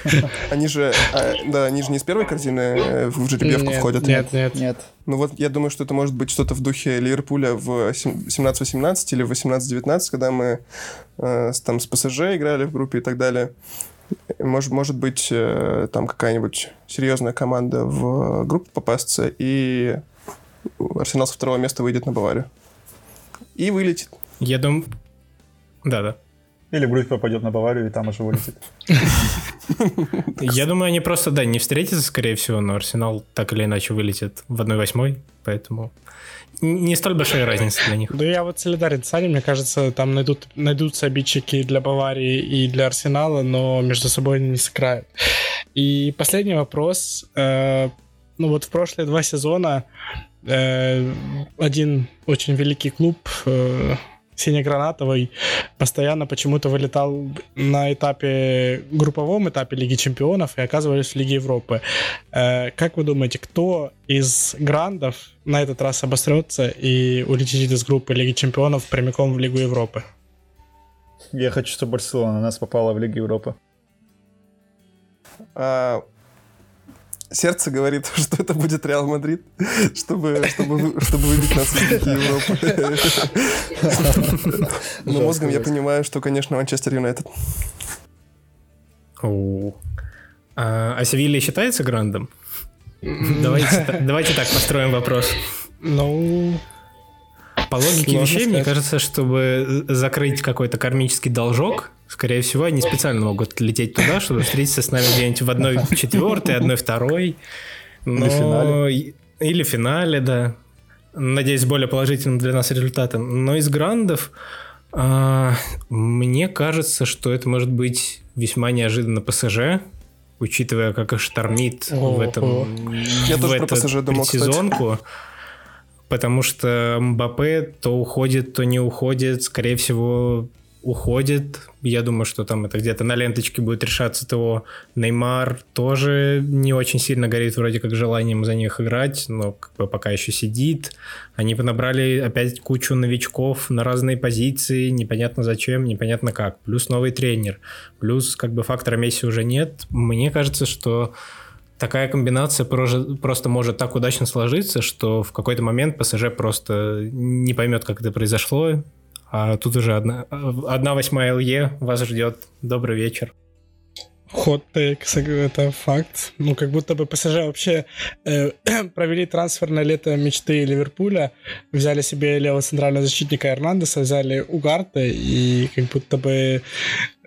они же, а, да, они же не с первой корзины э, в жеребьевку входят. Нет, нет, нет. Ну вот я думаю, что это может быть что-то в духе Ливерпуля в 17-18 или в 18-19, когда мы э, там с ПСЖ играли в группе и так далее. Может, может быть, там какая-нибудь серьезная команда в группу попасться, и Арсенал со второго места выйдет на Баварию. И вылетит. Я думаю, да-да. Или Брюс попадет на Баварию и там уже вылетит. Я думаю, они просто, да, не встретятся, скорее всего, но Арсенал так или иначе вылетит в 1-8, поэтому не столь большая разница для них. Да я вот солидарен с Аней, мне кажется, там найдут, найдутся обидчики для Баварии и для Арсенала, но между собой они не сыграют. И последний вопрос. Э, ну вот в прошлые два сезона э, один очень великий клуб э, синегранатовый постоянно почему-то вылетал на этапе групповом этапе Лиги Чемпионов и оказывались в Лиге Европы. Э, как вы думаете, кто из грандов на этот раз обосрется и улетит из группы Лиги Чемпионов прямиком в Лигу Европы? Я хочу, чтобы Барселона у нас попала в Лигу Европы. А, сердце говорит, что это будет Реал Мадрид, чтобы, чтобы, чтобы выбить нас из Европы. Но мозгом я понимаю, что, конечно, Манчестер Юнайтед. А, а Севилья считается грандом? Давайте, давайте так построим вопрос. Ну, по логике вещей, мне кажется, чтобы закрыть какой-то кармический должок, скорее всего, они специально могут лететь туда, чтобы встретиться с нами где-нибудь в одной четвертой, одной второй. Но... Или финале. Или финале, да. Надеюсь, более положительным для нас результатом. Но из грандов а, мне кажется, что это может быть весьма неожиданно ПСЖ, учитывая, как их штормит О, в этом Я в тоже про ПСЖ думал, сезонку. Кстати потому что Мбаппе то уходит, то не уходит, скорее всего, уходит. Я думаю, что там это где-то на ленточке будет решаться ТО. Неймар тоже не очень сильно горит вроде как желанием за них играть, но как бы пока еще сидит. Они понабрали опять кучу новичков на разные позиции, непонятно зачем, непонятно как. Плюс новый тренер, плюс как бы фактора Месси уже нет. Мне кажется, что такая комбинация просто может так удачно сложиться, что в какой-то момент ПСЖ просто не поймет, как это произошло, а тут уже одна, одна восьмая ЛЕ вас ждет. Добрый вечер. Ход тейк, это факт. Ну, как будто бы ПСЖ вообще э, провели трансфер на лето мечты Ливерпуля, взяли себе левого центрального защитника Эрнандеса, взяли Угарта, и как будто бы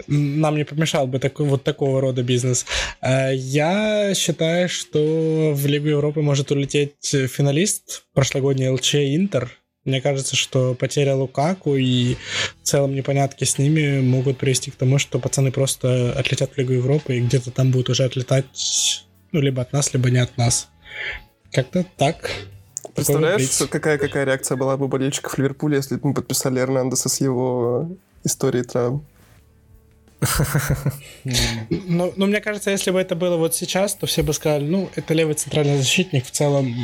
нам не помешал бы такой, вот такого рода бизнес. Э, я считаю, что в Лигу Европы может улететь финалист прошлогодний ЛЧ Интер, мне кажется, что потеря Лукаку и в целом непонятки с ними могут привести к тому, что пацаны просто отлетят в Лигу Европы и где-то там будут уже отлетать, ну, либо от нас, либо не от нас. Как-то так. Представляешь, какая, какая реакция была бы болельщиков Ливерпуля, если бы мы подписали Эрнандеса с его историей травм? Ну, ну, мне кажется, если бы это было вот сейчас, то все бы сказали, ну, это левый центральный защитник, в целом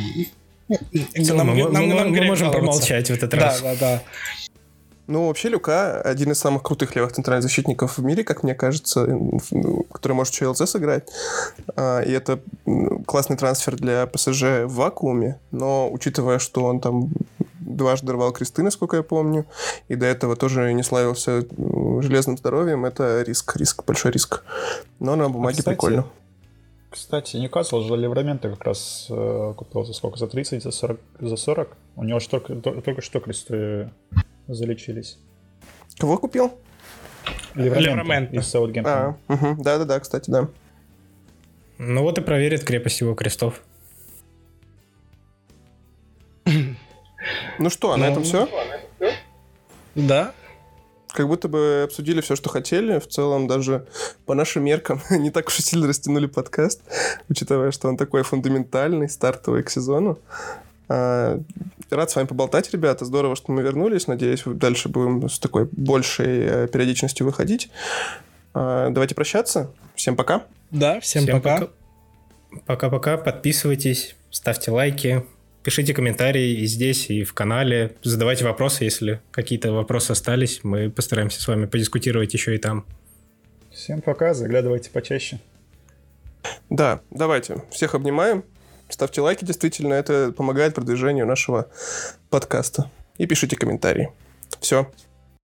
нам, мы, нам, мы, нам мы можем промолчать в этот раз. Да, да, да. Ну, вообще, Люка один из самых крутых левых центральных защитников в мире, как мне кажется, который может еще ЛЗ сыграть. А, и это классный трансфер для ПСЖ в вакууме, но учитывая, что он там дважды рвал кресты, насколько я помню, и до этого тоже не славился железным здоровьем, это риск, риск, большой риск. Но на бумаге а, кстати, прикольно. Кстати, Ньюкасл же Леврамента как раз э, купил за сколько? За 30, за 40? За 40? У него же только, только что кресты залечились. Кого купил? Леврамента из Саутгемптона. А, угу. Да-да-да, кстати, да. Ну вот и проверит крепость его крестов. Ну что, а на этом все? Да как будто бы обсудили все, что хотели. В целом, даже по нашим меркам не так уж и сильно растянули подкаст, учитывая, что он такой фундаментальный, стартовый к сезону. А, рад с вами поболтать, ребята. Здорово, что мы вернулись. Надеюсь, дальше будем с такой большей э, периодичностью выходить. А, давайте прощаться. Всем пока. Да, всем, всем пока. Пока-пока. Подписывайтесь, ставьте лайки, Пишите комментарии и здесь, и в канале. Задавайте вопросы, если какие-то вопросы остались. Мы постараемся с вами подискутировать еще и там. Всем пока, заглядывайте почаще. Да, давайте. Всех обнимаем. Ставьте лайки, действительно, это помогает продвижению нашего подкаста. И пишите комментарии. Все,